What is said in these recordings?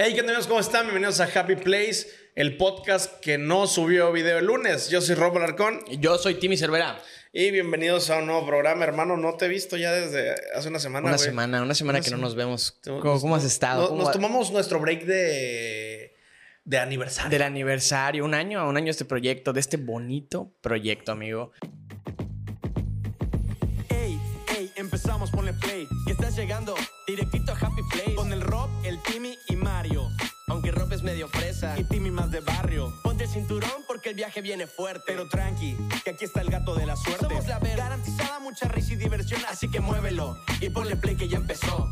Hey, ¿qué tal ¿Cómo están? Bienvenidos a Happy Place, el podcast que no subió video el lunes. Yo soy Rob Alarcón. Yo soy Timmy Cervera. Y bienvenidos a un nuevo programa, hermano. No te he visto ya desde hace una semana. Una semana, una semana que no nos vemos. ¿Cómo, has estado? Nos, tomamos nuestro break de, de aniversario. Del aniversario, un año a un año este proyecto, de este bonito proyecto, amigo. Empezamos, ponle play. Y estás llegando directito a Happy Place con el Rob, el Timmy y Mario. Aunque Rob es medio fresa y Timmy más de barrio. Ponte el cinturón porque el viaje viene fuerte. Pero tranqui, que aquí está el gato de la suerte. Somos la ver garantizada mucha risa y diversión, así que muévelo y ponle play que ya empezó.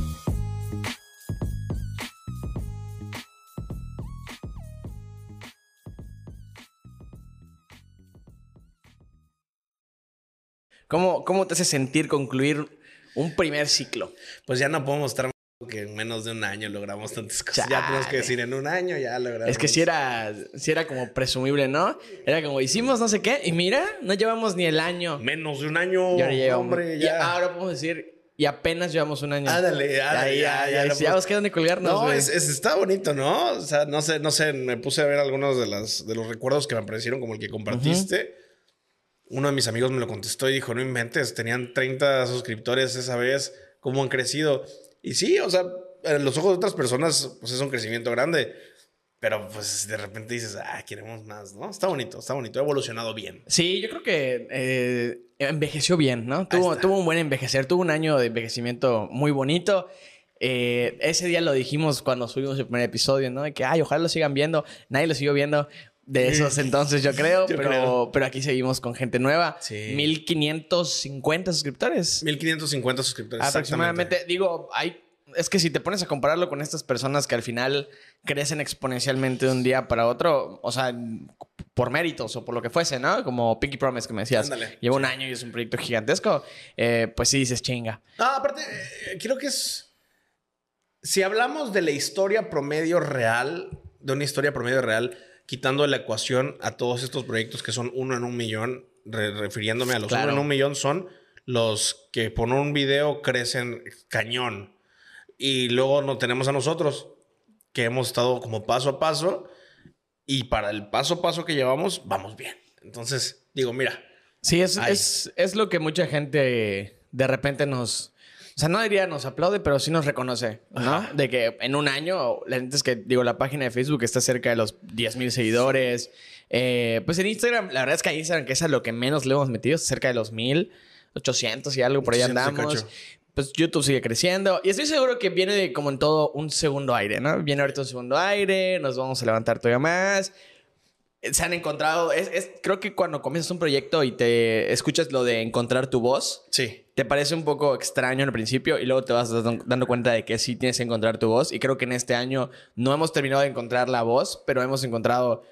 ¿Cómo, ¿Cómo te hace sentir concluir un primer ciclo? Pues ya no podemos estar que en menos de un año logramos tantas cosas. Ya tenemos que decir, en un año ya logramos. Es que si era, si era como presumible, ¿no? Era como, hicimos no sé qué, y mira, no llevamos ni el año. Menos de un año. hombre, ya. Y ahora podemos decir, y apenas llevamos un año. Ándale, ándale. Ya, ya, ya. Ya, ya, dónde colgarnos, No, es, está bonito, ¿no? O sea, no sé, no sé, me puse a ver algunos de, las, de los recuerdos que me aparecieron, como el que compartiste. Uno de mis amigos me lo contestó y dijo, no inventes, tenían 30 suscriptores esa vez, ¿cómo han crecido? Y sí, o sea, en los ojos de otras personas, pues es un crecimiento grande. Pero pues de repente dices, ah, queremos más, ¿no? Está bonito, está bonito, ha evolucionado bien. Sí, yo creo que eh, envejeció bien, ¿no? Tuvo, tuvo un buen envejecer, tuvo un año de envejecimiento muy bonito. Eh, ese día lo dijimos cuando subimos el primer episodio, ¿no? De que, ay, ojalá lo sigan viendo. Nadie lo siguió viendo de esos entonces, yo creo, pero, pero aquí seguimos con gente nueva. Sí. 1550 suscriptores. 1550 suscriptores. Aproximadamente. Digo, hay. Es que si te pones a compararlo con estas personas que al final crecen exponencialmente de un día para otro, o sea, por méritos o por lo que fuese, ¿no? Como Pinky Promise que me decías. Lleva un año y es un proyecto gigantesco. Eh, pues sí dices chinga. No, aparte, eh, creo que es. Si hablamos de la historia promedio real, de una historia promedio real, quitando la ecuación a todos estos proyectos que son uno en un millón, refiriéndome a los uno en un millón, son los que por un video crecen cañón. Y luego no tenemos a nosotros, que hemos estado como paso a paso, y para el paso a paso que llevamos, vamos bien. Entonces, digo, mira. Sí, es, es, es lo que mucha gente de repente nos, o sea, no diría nos aplaude, pero sí nos reconoce, ¿no? De que en un año, la gente es que, digo, la página de Facebook está cerca de los 10 mil seguidores. Eh, pues en Instagram, la verdad es que a Instagram, que es a lo que menos le hemos metido, cerca de los mil, 800 y algo, por ahí andamos. Pues YouTube sigue creciendo. Y estoy seguro que viene como en todo un segundo aire, ¿no? Viene ahorita un segundo aire, nos vamos a levantar todavía más se han encontrado. Es, creo que cuando comienzas un proyecto y te escuchas lo de encontrar tu voz, sí. te parece un poco extraño en el principio y luego te vas dando cuenta de que sí tienes que encontrar tu voz. Y creo que en este año no hemos terminado de encontrar la voz, pero hemos encontrado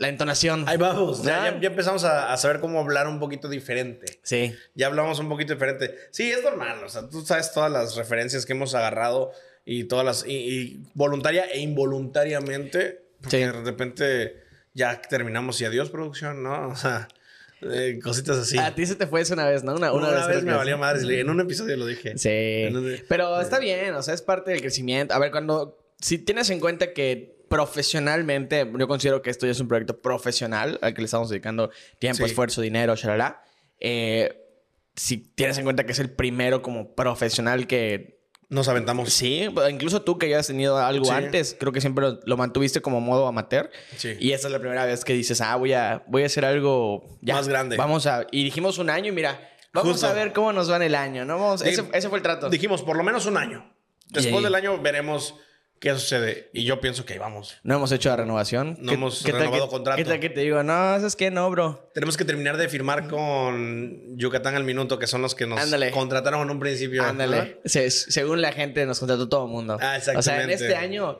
la entonación. Ahí vamos. Ya, empezamos a, saber cómo hablar un poquito diferente. Sí. Ya hablamos un poquito diferente. Sí, es normal. O sea, tú sabes todas las referencias que hemos agarrado y todas las. Y, voluntaria e involuntariamente. Porque de repente ya terminamos y adiós producción, ¿no? O sea, eh, cositas así. A ti se te fue eso una vez, ¿no? Una, una, vez, me valió madre. En un episodio lo dije. Sí. Pero está bien, o sea, es parte del crecimiento. A ver, cuando... Si tienes en cuenta que profesionalmente, yo considero que esto ya es un proyecto profesional al que le estamos dedicando tiempo, esfuerzo, dinero, shalala. Eh, si tienes en cuenta que es el primero como profesional que nos aventamos. Sí, incluso tú que ya has tenido algo antes, creo que siempre lo, mantuviste como modo amateur. Sí. Y esta es la primera vez que dices, ah, voy a, voy a hacer algo más grande. Vamos a. Y dijimos un año y mira, vamos a ver cómo nos va en el año, ¿no? ese, ese, fue el trato. Dijimos, por lo menos un año. Después del año veremos ¿Qué sucede? Y yo pienso que ahí vamos. No hemos hecho la renovación. No hemos renovado contrato. ¿Qué tal que te digo? No, es que no, bro. Tenemos que terminar de firmar con Yucatán al minuto, que son los que nos contrataron en un principio. Ándale. según la gente, nos contrató todo el mundo. Ah, exactamente. O sea, en este año,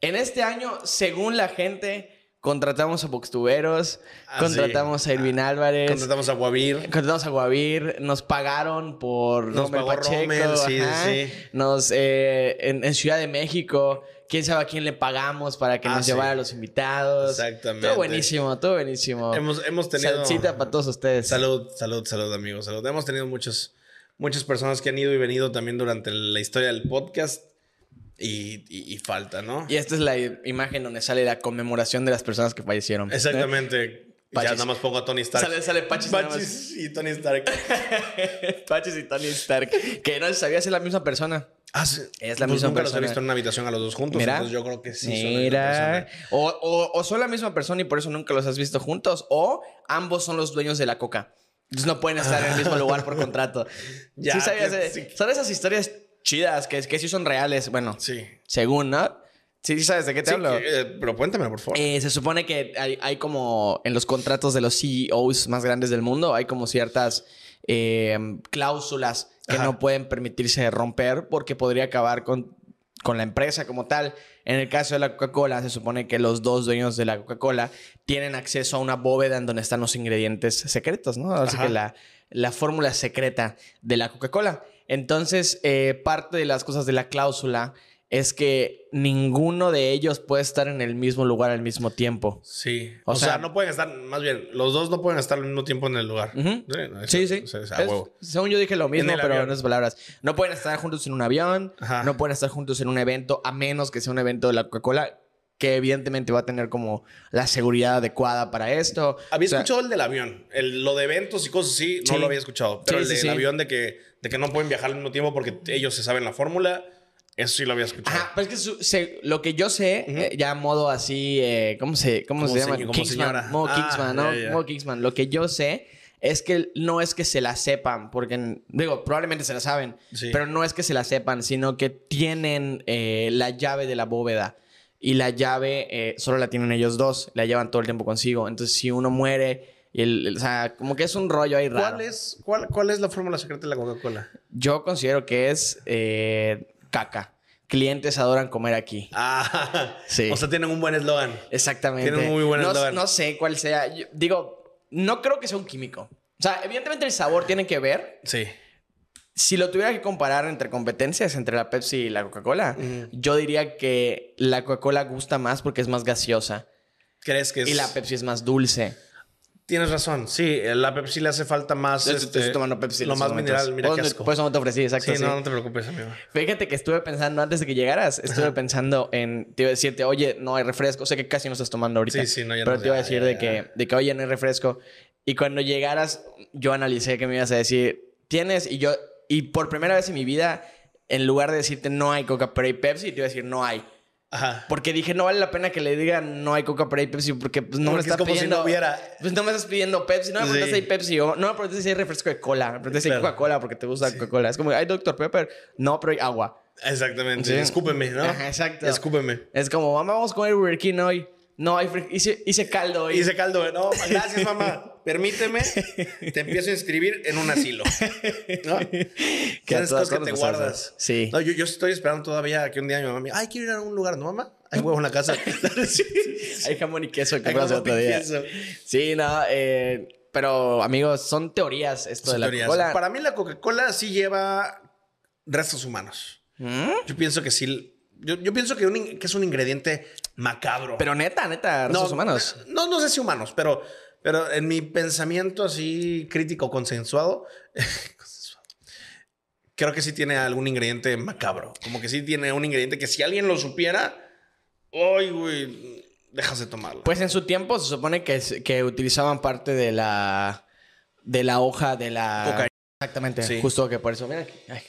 en este año, según la gente, Contratamos a Boxtuberos, ah, contratamos a Irvin Álvarez. Contratamos a Guavir. Contratamos a Guavir. Nos pagaron por nos pagó Pacheco. sí, sí. Nos, eh, en, Ciudad de México, quién sabe a quién le pagamos para que ah, nos llevara a los invitados. Exactamente. Todo buenísimo, todo buenísimo. Hemos, hemos tenido... Salsita para todos ustedes. Salud, salud, salud, amigos. Salud. Hemos tenido muchos, muchas personas que han ido y venido también durante la historia del podcast. Y, y- y falta, ¿no? Y esta es la imagen donde sale la conmemoración de las personas que fallecieron. ¿eh? Exactamente. Ya nada más pongo a Tony Stark. Sale, sale Pachis. Pachis y Tony Stark. Pachis y Tony Stark. Que no se sabía ser la misma persona. Ah, sí. Es la Pues misma nunca los he persona. visto en una habitación a los dos juntos. Mira. Entonces yo creo que sí Mira. persona. O, o, o son la misma persona y por eso nunca los has visto juntos. O ambos son los dueños de la coca. Entonces no pueden estar en el mismo lugar por contrato. Ya, sí sabías, que- eh? sí. Son esas historias chidas que, que sí son reales. Bueno, Sí. según, ¿no? Sí, sí sabes de qué te Sí, hablo. eh, pero cuéntame, por favor. Eh, se supone que hay, hay como en los contratos de los CEOs más grandes del mundo, hay como ciertas eh, cláusulas que Ajá. no pueden permitirse romper porque podría acabar con, con la empresa como tal. En el caso de la Coca-Cola, se supone que los dos dueños de la Coca-Cola tienen acceso a una bóveda en donde están los ingredientes secretos, ¿no? Así Ajá. que la, la fórmula secreta de la Coca-Cola. Entonces, eh, parte de las cosas de la cláusula es que ninguno de ellos puede estar en el mismo lugar al mismo tiempo. Sí. O O, sea, sea- no pueden estar, más bien, los dos no pueden estar al mismo tiempo en el lugar. Ujú. Sí, no, Sí, sí. es según yo dije lo mismo, pero en otras palabras. No pueden estar juntos en un avión, Ajá. no pueden estar juntos en un evento, a menos que sea un evento de la Coca-Cola, que evidentemente va a tener como la seguridad adecuada para esto. Había O sea, escuchado el del avión. El, lo de eventos y cosas así, no Sí. lo había escuchado. Pero Sí, el del avión de que, de que no pueden viajar al mismo tiempo porque ellos se saben la fórmula, eso sí lo había escuchado. Ajá, pero es que su- se- lo que yo sé, eh, ya modo así, eh, ¿cómo se, cómo se llama? como Kingsman, señora. modo Ah, Kingsman, ¿no? ya, ya. Modo Kingsman. Lo que yo sé es que no es que se la sepan, porque, digo, probablemente se la saben, Sí. pero no es que se la sepan, sino que tienen eh, la llave de la bóveda. Y la llave eh, solo la tienen ellos dos, la llevan todo el tiempo consigo. Entonces, si uno muere, y el, el- o sea, como que es un rollo ahí raro. ¿Cuál, es, cuál, ¿Cuál es la fórmula secreta de la Coca-Cola? Yo considero que es eh, caca. Clientes adoran comer aquí. Ah, Sí. O sea, tienen un buen eslogan. Exactamente. Tiene un muy buen eslogan. no sé cuál sea. Yo- digo, no creo que sea un químico. O sea, evidentemente el sabor tiene que ver. Sí. Si lo tuviera que comparar entre competencias, entre la Pepsi y la Coca-Cola, yo diría que la Coca-Cola gusta más porque es más gaseosa ¿Crees que es...? y la Pepsi es más dulce. Tienes razón. Sí, la Pepsi le hace falta más... Yo este, estoy tomando Pepsi. Lo estos más momentos. mineral. Mira Por qué eso- asco. Por eso no te ofrecí, exacto. Sí, sí. no, no te preocupes, amigo. Fíjate que estuve pensando antes de que llegaras, estuve pensando en, te iba a decirte, oye, no hay refresco, sé que casi no estás tomando ahorita. Sí, sí, no, ya Pero no, te iba a decir ya, de, ya. Que, de que, oye, no hay refresco. Y cuando llegaras, yo analicé que me ibas a decir, tienes, y yo, y por primera vez en mi vida, en lugar de decirte no hay Coca, pero hay Pepsi, te iba a decir no hay. Ajá. Porque dije, no vale la pena que le digan no hay Coca, pero hay Pepsi, porque pues, no Porque me es estás como si pidiendo. no hubiera. Pues no me estás pidiendo Pepsi, no me Sí. preguntas si hay Pepsi, o no me preguntas si hay refresco de cola, me preguntas si hay. Coca-Cola porque te gusta Coca-Cola. Es como, hay Dr. Pepper, no, pero hay agua. Exactamente. Sí. Escúpeme, ¿no? Ajá, exacto. Escúpeme. Es como, vamos a comer Burger King hoy. No, hice, hice caldo hoy. Hice caldo. No, gracias, mamá. Permíteme. Te empiezo a inscribir en un asilo. ¿No? Que cosas que te pasa guardas. Sí. No, yo, yo estoy esperando todavía que un día mi mamá me diga, ay, quiero ir a un lugar. No, mamá. Hay huevo en la casa. sí. Hay jamón y queso que y otro día. queso. Sí, no, eh, pero amigos, son teorías esto de la. Coca-Cola. Para mí la Coca-Cola sí lleva restos humanos. ¿Mm? Yo pienso que sí. Yo, yo pienso que, un in- que es un ingrediente macabro. Pero neta, neta, restos humanos. No, no sé si humanos, pero, pero en mi pensamiento así crítico, consensuado, creo que sí tiene algún ingrediente macabro. Como que sí tiene un ingrediente que si alguien lo supiera, ¡ay, güey! Dejas de tomarlo. Pues en su tiempo se supone que, que utilizaban parte de la de la hoja de la Cocaína. Exactamente, Sí. justo que por eso, mira, aquí, ay,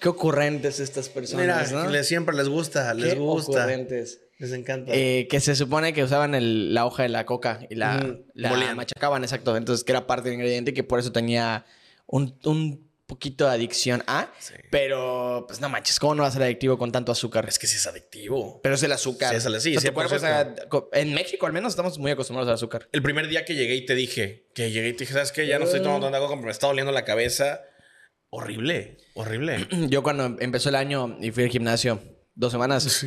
qué ocurrentes estas personas, Mira, ¿no? les- siempre les gusta, les Qué gusta. ocurrentes. Les encanta. Eh, que se supone que usaban el- la hoja de la coca y la, la machacaban, exacto. Entonces, que era parte del ingrediente y que por eso tenía un, un poquito de adicción a. Sí. Pero, pues no manches, ¿cómo no va a ser adictivo con tanto azúcar? es que sí es adictivo. Pero es el azúcar. Sí, es el- sí, O sea, tu cuerpo, o sea, 100%. co- en México al menos estamos muy acostumbrados al azúcar. El primer día que llegué y te dije, que llegué y te dije, ¿sabes qué? Ya no estoy tomando tanta coca porque me está doliendo la cabeza. Horrible, horrible. Yo cuando empezó el año y fui al gimnasio dos semanas,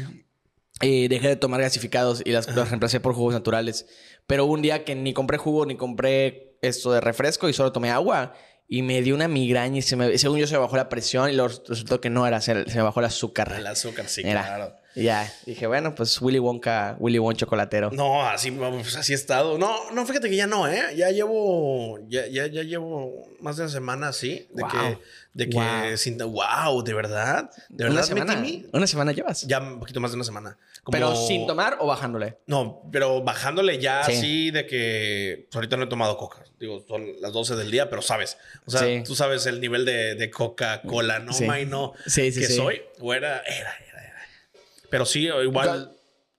y dejé de tomar gasificados y las, los reemplacé por jugos naturales. Pero un día que ni compré jugo ni compré esto de refresco y solo tomé agua. Y me dio una migraña y se me, según yo se me bajó la presión y lo- resultó que no era, se, se me bajó el azúcar. El azúcar, sí, Era. claro. Ya, dije, bueno, pues Willy Wonka, Willy Won chocolatero. No, así, pues, así he estado. No, no, fíjate que ya no, ¿eh? Ya llevo, ya, ya, ya llevo más de una semana así. De Wow. que, de que, Wow. sin- wow, ¿de verdad? ¿De ¿Una verdad, semana? Timmy? ¿Una semana llevas? Ya un poquito más de una semana. Como- ¿Pero sin tomar o bajándole? No, pero bajándole ya Sí. así de que pues, ahorita no he tomado coca. Digo, son las 12 del día, pero sabes. O sea, Sí. tú sabes el nivel de, de Coca-Cola, no, Sí. may, no. Sí, sí, que soy. O era, era, era, era. Pero sí, igual.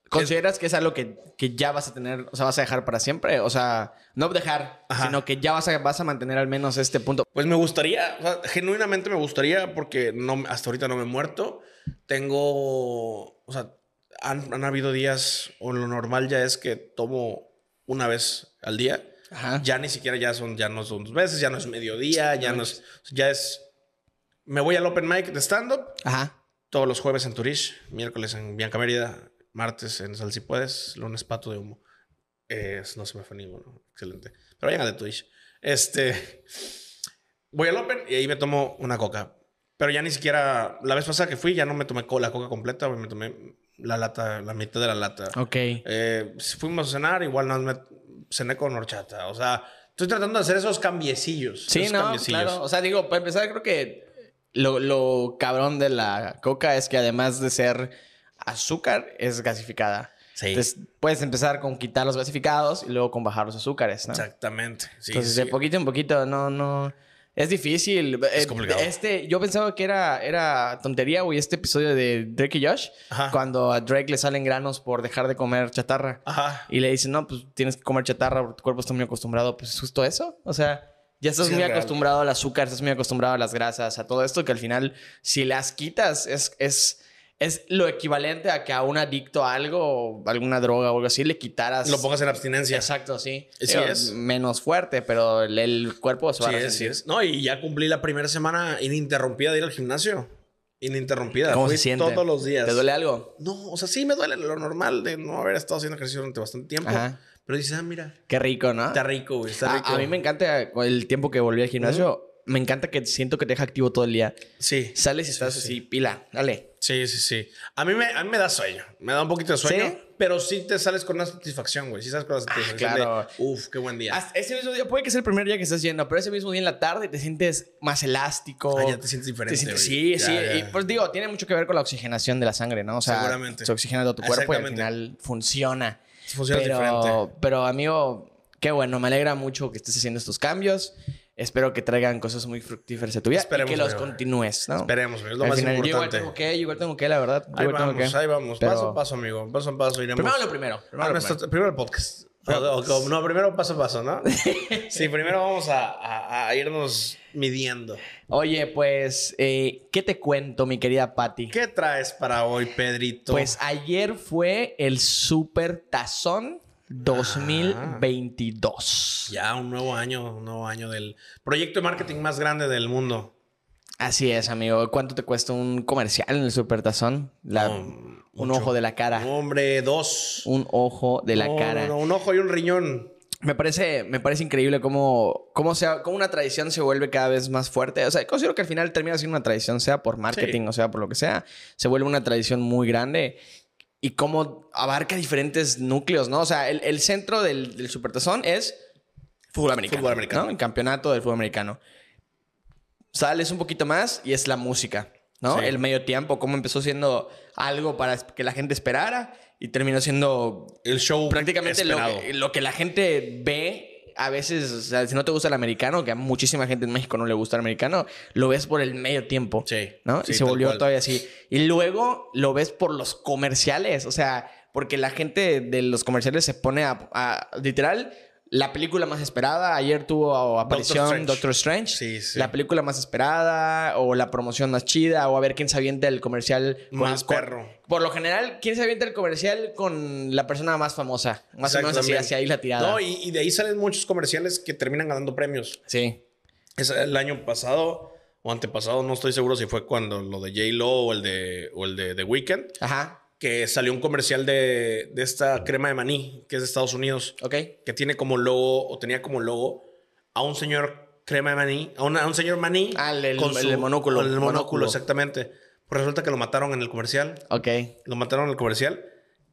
¿Consideras que es algo que, que ya vas a tener, o sea, vas a dejar para siempre? O sea, no dejar, Ajá. sino que ya vas a, vas a mantener al menos este punto. Pues me gustaría, o sea, genuinamente me gustaría, porque no, hasta ahorita no me he muerto. Tengo, o sea, han, han habido días, o lo normal ya es que tomo una vez al día. Ajá. Ya ni siquiera ya son, ya no son dos veces, ya no es mediodía, ya no es, ya es, me voy al open mic de stand-up Ajá. todos los jueves en Turish, miércoles en Bianca Mérida, martes en Sal Si Puedes, lunes Pato de Humo. Eh, no se me fue ninguno, excelente. Pero vayan a de Twitch. Este, voy al open y ahí me tomo una coca. Pero ya ni siquiera, la vez pasada que fui, ya no me tomé la coca completa, me tomé la lata, la mitad de la lata. Ok. Eh, fuimos a cenar, igual no me cené con horchata. O sea, estoy tratando de hacer esos cambiecillos. Sí, esos no, cambiecillos. claro. O sea, digo, para empezar, creo que lo, lo cabrón de la coca es que además de ser azúcar, es gasificada. Sí. Entonces, puedes empezar con quitar los gasificados y luego con bajar los azúcares, ¿no? Exactamente. Sí, Entonces, sí. de poquito en poquito, no, no. Es difícil. Es Eh, complicado. Este, yo pensaba que era, era tontería, güey, este episodio de Drake y Josh, Ajá. cuando a Drake le salen granos por dejar de comer chatarra. Ajá. Y le dicen, no, pues tienes que comer chatarra porque tu cuerpo está muy acostumbrado. Pues es justo eso. O sea, ya estás Sí, muy es real. acostumbrado al azúcar, estás muy acostumbrado a las grasas, a todo esto que al final, si las quitas, es, es, es lo equivalente a que a un adicto a algo, alguna droga o algo así, le quitaras. Lo pongas en abstinencia. Exacto, sí. Sí Digo, es. Menos fuerte, pero el, el cuerpo se va Sí a es, sí es. No, y ya cumplí la primera semana ininterrumpida de ir al gimnasio. Ininterrumpida. ¿Cómo Fui se siente? todos los días. ¿Te duele algo? No, o sea, sí me duele lo normal de no haber estado haciendo ejercicio durante bastante tiempo. Ajá. Pero dices, ah, mira, Qué rico, ¿no? está rico, güey, está A, rico. a mí me encanta el tiempo que volví al gimnasio. Me encanta que siento que te deja activo todo el día. Sí. Sales y estás sí. así, pila, dale. Sí, sí, sí. A mí, me, a mí me da sueño. Me da un poquito de sueño. ¿Sí? Pero sí te sales con una satisfacción, güey. Sí sales con la satisfacción claro. de, uf, qué buen día. Hasta ese mismo día, puede que sea el primer día que estás yendo, pero ese mismo día en la tarde te sientes más elástico. Ah, ya te sientes diferente, Te sientes- sí, Ya, sí. ya. Y pues digo, tiene mucho que ver con la oxigenación de la sangre, ¿no? O sea, Seguramente. se oxigena todo tu cuerpo y al final funciona. Funciona pero, diferente. pero, amigo, qué bueno, me alegra mucho que estés haciendo estos cambios. Espero que traigan cosas muy fructíferas a tu vida Esperemos, y que los continúes, ¿no? Esperemos, güey. Es lo Al más final, Yo igual importante. tengo que, yo igual tengo que, la verdad. Ahí igual tengo vamos, que. ahí vamos. Pero- Paso a paso, amigo. Paso a paso iremos. Primero lo primero. Primero Ah, lo primero. primero el podcast. O- o- no, primero paso a paso, ¿no? sí, primero vamos a, a- a irnos midiendo. Oye, pues, eh, ¿qué te cuento, mi querida Patti? ¿Qué traes para hoy, Pedrito? Pues ayer fue el Super Tazón 2022. ya un nuevo año, un nuevo año del proyecto de marketing más grande del mundo. Así es, amigo. ¿Cuánto te cuesta un comercial en el Super Tazón? La- No, un ojo de la cara. Hombre, dos. Un ojo de la No, cara. un ojo y un riñón. Me parece, me parece increíble cómo, cómo, sea, cómo una tradición se vuelve cada vez más fuerte. O sea, considero que al final termina siendo una tradición, sea por marketing Sí. o sea por lo que sea. Se vuelve una tradición muy grande y cómo abarca diferentes núcleos, ¿no? O sea, el, el centro del, del Supertazón es fútbol americano. Fútbol americano. ¿no? El campeonato del fútbol americano. Sales un poquito más y es la música, ¿no? Sí. El medio tiempo, cómo empezó siendo algo para que la gente esperara y terminó siendo El show prácticamente lo que, lo que la gente ve a veces, o sea, si no te gusta el americano, que a muchísima gente en México no le gusta el americano, lo ves por el medio tiempo. Sí, ¿No? sí, y se volvió cual. todavía así. Y luego lo ves por los comerciales, o sea, porque la gente de los comerciales se pone a, a- literal. La película más esperada, ayer tuvo aparición Strange. Doctor Strange. Sí, sí. La película más esperada, o la promoción más chida, o a ver quién se avienta el comercial con- Más con- perro. por lo general, ¿quién se avienta el comercial con la persona más famosa? Más o menos así, hacia ahí la tirada. No, y, y de ahí salen muchos comerciales que terminan ganando premios. Sí. Es el año pasado o antepasado, no estoy seguro si fue cuando lo de J-Lo o el de, o el de The Weeknd, Ajá. Que salió un comercial de, de esta crema de maní, que es de Estados Unidos, Ok. que tiene como logo, o tenía como logo, a un señor crema de maní, a, una- a un señor maní. Ah, el- el- el monóculo. con el monóculo, Monóculo. exactamente. Pues resulta que lo mataron en el comercial. Ok. Lo mataron en el comercial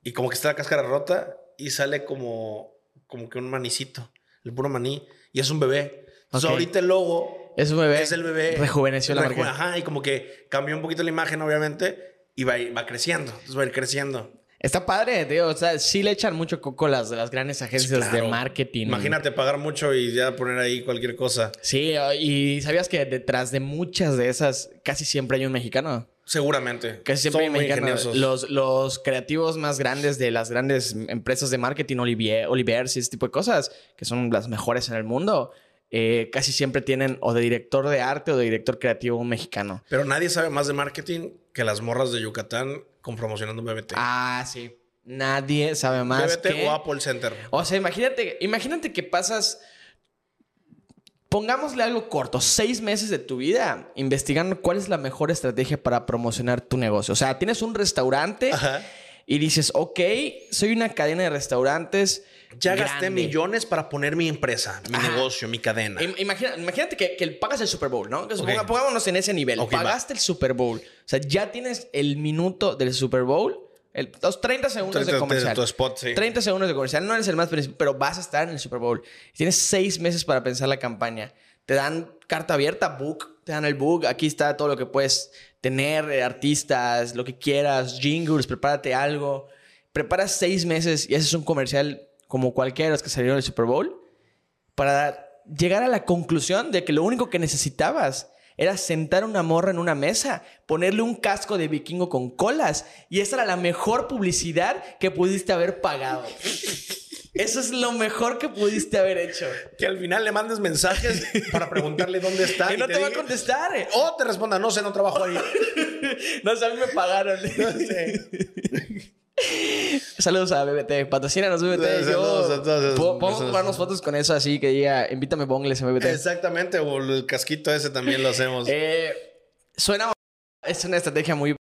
y como que está la cáscara rota y sale como, como que un manicito, el puro maní, y es un bebé. Entonces Ok. ahorita el logo Es un bebé. es el bebé. Rejuveneció la marca. Ajá, y como que cambió un poquito la imagen, obviamente, y va, va creciendo. Entonces va a ir creciendo. Está padre, tío. O sea, sí le echan mucho coco las, las grandes agencias de marketing. Imagínate pagar mucho y ya poner ahí cualquier cosa. Sí, y ¿sabías que detrás de muchas de esas casi siempre hay un mexicano? Seguramente. Casi siempre hay Son un muy mexicano. ingeniosos. Los, los creativos más grandes de las grandes empresas de marketing, Olivier, Olivers y ese tipo de cosas, que son las mejores en el mundo, eh, casi siempre tienen o de director de arte o de director creativo mexicano. Pero nadie sabe más de marketing que las morras de Yucatán con promocionando BBT. Ah, sí. Nadie sabe más BBT que... o Apple Center. O sea, imagínate, imagínate que pasas, pongámosle algo corto, seis meses de tu vida investigando cuál es la mejor estrategia para promocionar tu negocio. O sea, tienes un restaurante Ajá. Y dices, ok, soy una cadena de restaurantes. Ya gasté millones para poner mi empresa, mi Ajá. negocio, mi cadena. Im- Imagina, imagínate que, que pagas el Super Bowl, ¿no? Que suponga- Ok. pongámonos en ese nivel. Va. Pagaste el Super Bowl. O sea, ya tienes el minuto del Super Bowl, el- los 30 segundos de comercial. tu spot, sí. 30 segundos de comercial. No eres el más principal, pero vas a estar en el Super Bowl. Tienes seis meses para pensar la campaña. Te dan carta abierta, book. Te dan el book. Aquí está todo lo que puedes tener, eh, artistas, lo que quieras, jingles, prepárate algo. Preparas seis meses y haces un comercial como cualquiera de los que salieron del Super Bowl para llegar a la conclusión de que lo único que necesitabas era sentar una morra en una mesa, ponerle un casco de vikingo con colas y esa era la mejor publicidad que pudiste haber pagado. Eso es lo mejor que pudiste haber hecho. Que al final le mandes mensajes para preguntarle dónde está. Que y no te va a contestar. eh. O te responda, no sé, no trabajo ahí. No sé, a mí me pagaron. Saludos a BBT. Patrocínanos BBT. Saludos a todas esas Yo, ¿Podemos tomarnos fotos con eso así que diga, invítame bongles en BBT? Exactamente, o el casquito ese también lo hacemos. Eh, suena. Es una estrategia muy.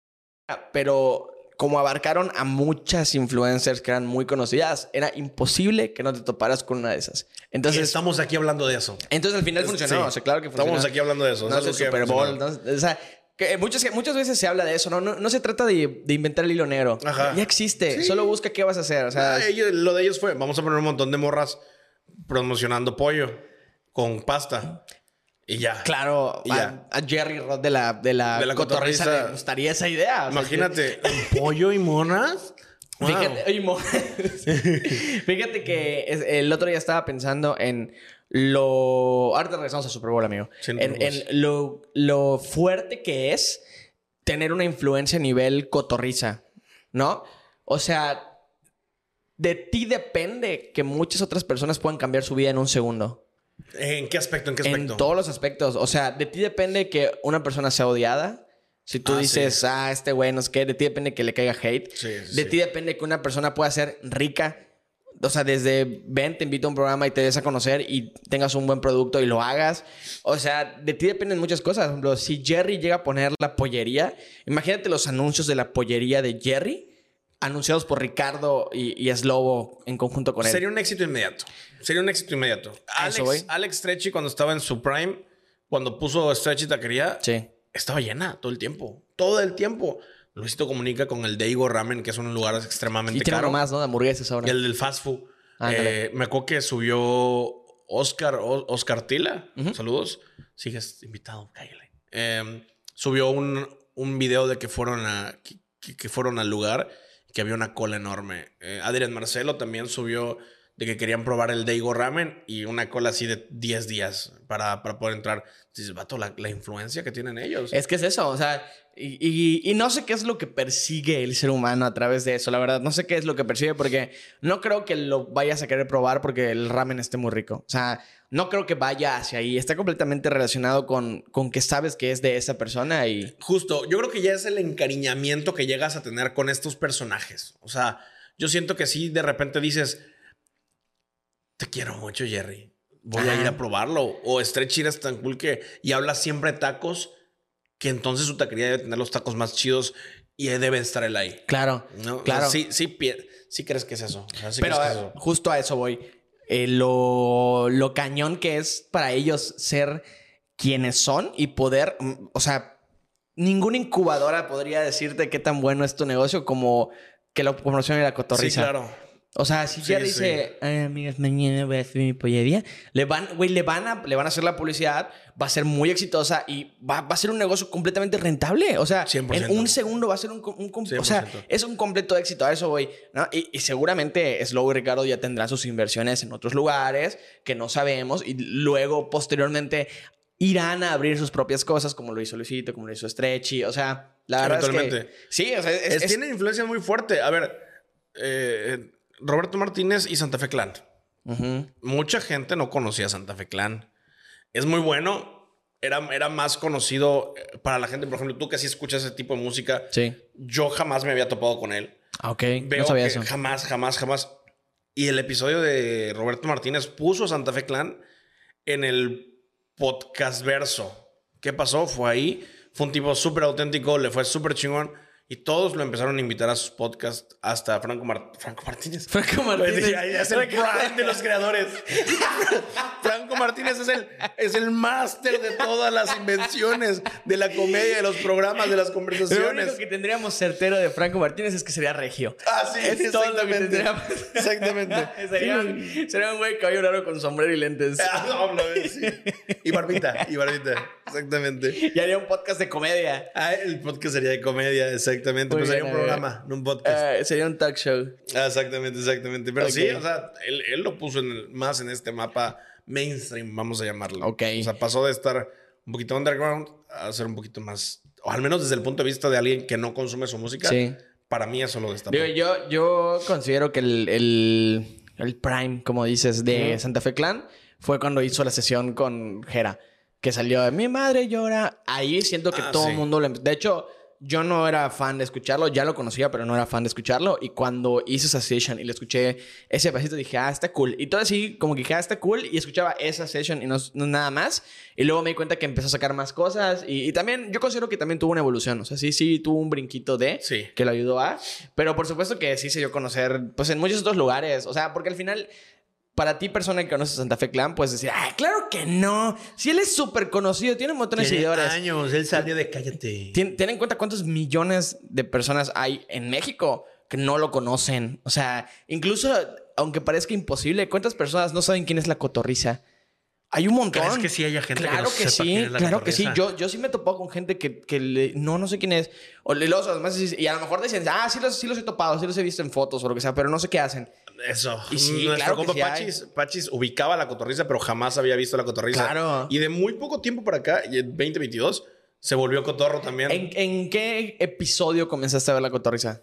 Pero como abarcaron a muchas influencers que eran muy conocidas, era imposible que no te toparas con una de esas. y Entonces, estamos aquí hablando de eso. entonces al final funcionó. Sí. O sea, claro que funcionó. Estamos aquí hablando de eso. No es el Super Bowl. no- o sea, que muchas, muchas veces se habla de eso, ¿no? No, no se trata de, de inventar el hilo negro. Ajá. Ya existe. Sí. Solo busca qué vas a hacer. O sea, Ah, ellos- lo de ellos fue, vamos a poner un montón de morras promocionando pollo con pasta. Y ya. claro, Y a, ya. a Jerry Roth de la, de la, De la cotorriza cotorriza. le gustaría esa idea. O sea, Imagínate, pollo y monas. Wow. Fíjate, que es- el otro día estaba pensando en lo. Ahorita regresamos al Super Bowl, amigo. En lo, lo fuerte que es tener una influencia a nivel cotorriza, ¿no? O sea, de ti depende que muchas otras personas puedan cambiar su vida en un segundo. ¿En qué aspecto? ¿En qué aspecto? En todos los aspectos. O sea, de ti depende que una persona sea odiada. Si tú Ah, dices, sí. ah, este güey no sé qué, de ti depende que le caiga hate. Sí, sí, de ti depende que una persona pueda ser rica. O sea, desde ven, te invito a un programa y te des a conocer y tengas un buen producto y lo hagas. O sea, de ti dependen muchas cosas. Por ejemplo, si Jerry llega a poner la pollería, imagínate los anuncios de la pollería de Jerry anunciados por Ricardo y, y Slobo en conjunto con él. Sería un éxito inmediato. Sería un éxito inmediato. Eso. Alex, Alex Stretchy, cuando estaba en su prime, cuando puso Stretchy Taquería, Sí. estaba llena todo el tiempo. Todo el tiempo. Luisito comunica con el Deigo Ramen, que es un lugar extremadamente Y tiene caro. más, ¿no? De hamburguesas ahora. Y el del fast food. Ándale. Eh, me acuerdo que subió Oscar, O- Oscar Tila. Saludos. Sigues invitado, cállale. Eh, subió un, un video de que fueron, a, que fueron al lugar y que había una cola enorme. Eh, Adrián Marcelo también subió de que querían probar el Daigo Ramen y una cola así de 10 días para, para poder entrar. Dices, vato, la, la influencia que tienen ellos. Es que es eso, o sea, y, y- y no sé qué es lo que persigue el ser humano a través de eso, la verdad. No sé qué es lo que persigue porque no creo que lo vayas a querer probar porque el ramen esté muy rico. O sea, no creo que vaya hacia ahí. Está completamente relacionado con, con que sabes que es de esa persona y... Justo, yo creo que ya es el encariñamiento que llegas a tener con estos personajes. O sea, yo siento que sí, de repente dices, te quiero mucho, Jerry. Voy a ir a probarlo. O Stretchy es tan cool que... Y habla siempre de tacos, que entonces su taquería debe tener los tacos más chidos y ahí debe estar él ahí. Claro, ¿no? claro. Sí, sí, pi- sí crees que es eso. O sea, sí Pero eh, es eso. justo a eso voy. Eh, lo, lo cañón que es para ellos ser quienes son y poder, mm, o sea, ninguna incubadora podría decirte qué tan bueno es tu negocio como que lo promocione la Sí, cotorriza. claro. O sea, si Sí, ya dice, "Ay, amigas, mañana voy a hacer mi pollería, le van, güey, le van a, le van a hacer la publicidad, va a ser muy exitosa y va, va a ser un negocio completamente rentable. O sea, 100%. en un segundo va a ser un, un com- o sea, 100%. es un completo éxito. A eso voy, ¿no? Y, y seguramente Slow y Ricardo ya tendrán sus inversiones en otros lugares que no sabemos y luego, posteriormente, irán a abrir sus propias cosas, como lo hizo Luisito, como lo hizo Stretchy. O sea, la verdad es que... Sí, o sea, Es- es- Tiene influencia muy fuerte. A ver, eh, Roberto Martínez y Santa Fe Clan. Mucha gente no conocía a Santa Fe Clan. Es muy bueno. Era, era más conocido eh, para la gente, por ejemplo, tú que sí escuchas ese tipo de música. Sí. Yo jamás me había topado con él. Ah, ok. Veo no sabía que eso. jamás, jamás, jamás. Y el episodio de Roberto Martínez puso a Santa Fe Clan en el podcast verso. ¿Qué pasó? Fue ahí. Fue un tipo súper auténtico, le fue súper chingón. Y todos lo empezaron a invitar a sus podcasts, hasta Franco, Franco Martínez. Franco Martínez. es el prime de los creadores. Franco Martínez es el, es el máster de todas las invenciones de la comedia, de los programas, de las Lo conversaciones. único que tendríamos certero de Franco Martínez es que sería regio. Ah, sí, Es todo lo que exactamente. tendríamos. Exactamente. sería, un, sería un güey cabello raro con sombrero y lentes. Ah, no, no, sí. Y barbita, y barbita. Exactamente. Y haría un podcast de comedia. Ah, el podcast sería de comedia, exactamente. Pues sería un programa, no un podcast. Eh, sería un talk show. Ah, exactamente, exactamente. Pero sí, ok. o sea, él, él lo puso en el- más en este mapa mainstream, vamos a llamarlo. Ok. O sea, pasó de estar un poquito underground a ser un poquito más, o al menos desde el punto de vista de alguien que no consume su música. Sí. Para mí eso lo destapó. Digo, yo, yo considero que el, el, el prime, como dices, de Ujú. Santa Fe Clan fue cuando hizo la sesión con Jera. Que salió de Mi madre llora. Ahí siento que Ah, todo sí. el mundo lo... em- De hecho, yo no era fan de escucharlo. Ya lo conocía, pero no era fan de escucharlo. Y cuando hizo esa session y le escuché ese pasito, dije, ah, está cool. Y todo así, como que dije, ah, está cool. Y escuchaba esa session y no, no nada más. Y luego me di cuenta que empezó a sacar más cosas. Y, y también, yo considero que también tuvo una evolución. O sea, sí, sí, tuvo un brinquito de Sí. que lo ayudó a. Pero por supuesto que sí se dio a conocer, pues en muchos otros lugares. O sea, porque al final, para ti, persona que conoce Santa Fe Clan, puedes decir, ah, claro que no. Si él es súper conocido, tiene montones de seguidores. años, él salió de cállate. Tien- ten en cuenta cuántos millones de personas hay en México que no lo conocen. O sea, incluso aunque parezca imposible, ¿cuántas personas no saben quién es la cotorriza? Hay un montón. ¿Crees que sí haya gente que claro no que, sepa sí, quién es la claro que sí. Yo, yo sí me he topado con gente que, que le- no, no sé quién es. O le- los además, y a lo mejor dicen, ah, sí los, sí los he topado, sí los he visto en fotos o lo que sea, pero no sé qué hacen. Eso. Y sí, Nuestro claro compa. Pachis, Pachis ubicaba la cotorriza, pero jamás había visto la cotorriza. Claro. Y de muy poco tiempo para acá, y en 2022, se volvió cotorro también. ¿En, en qué episodio comenzaste a ver la cotorriza?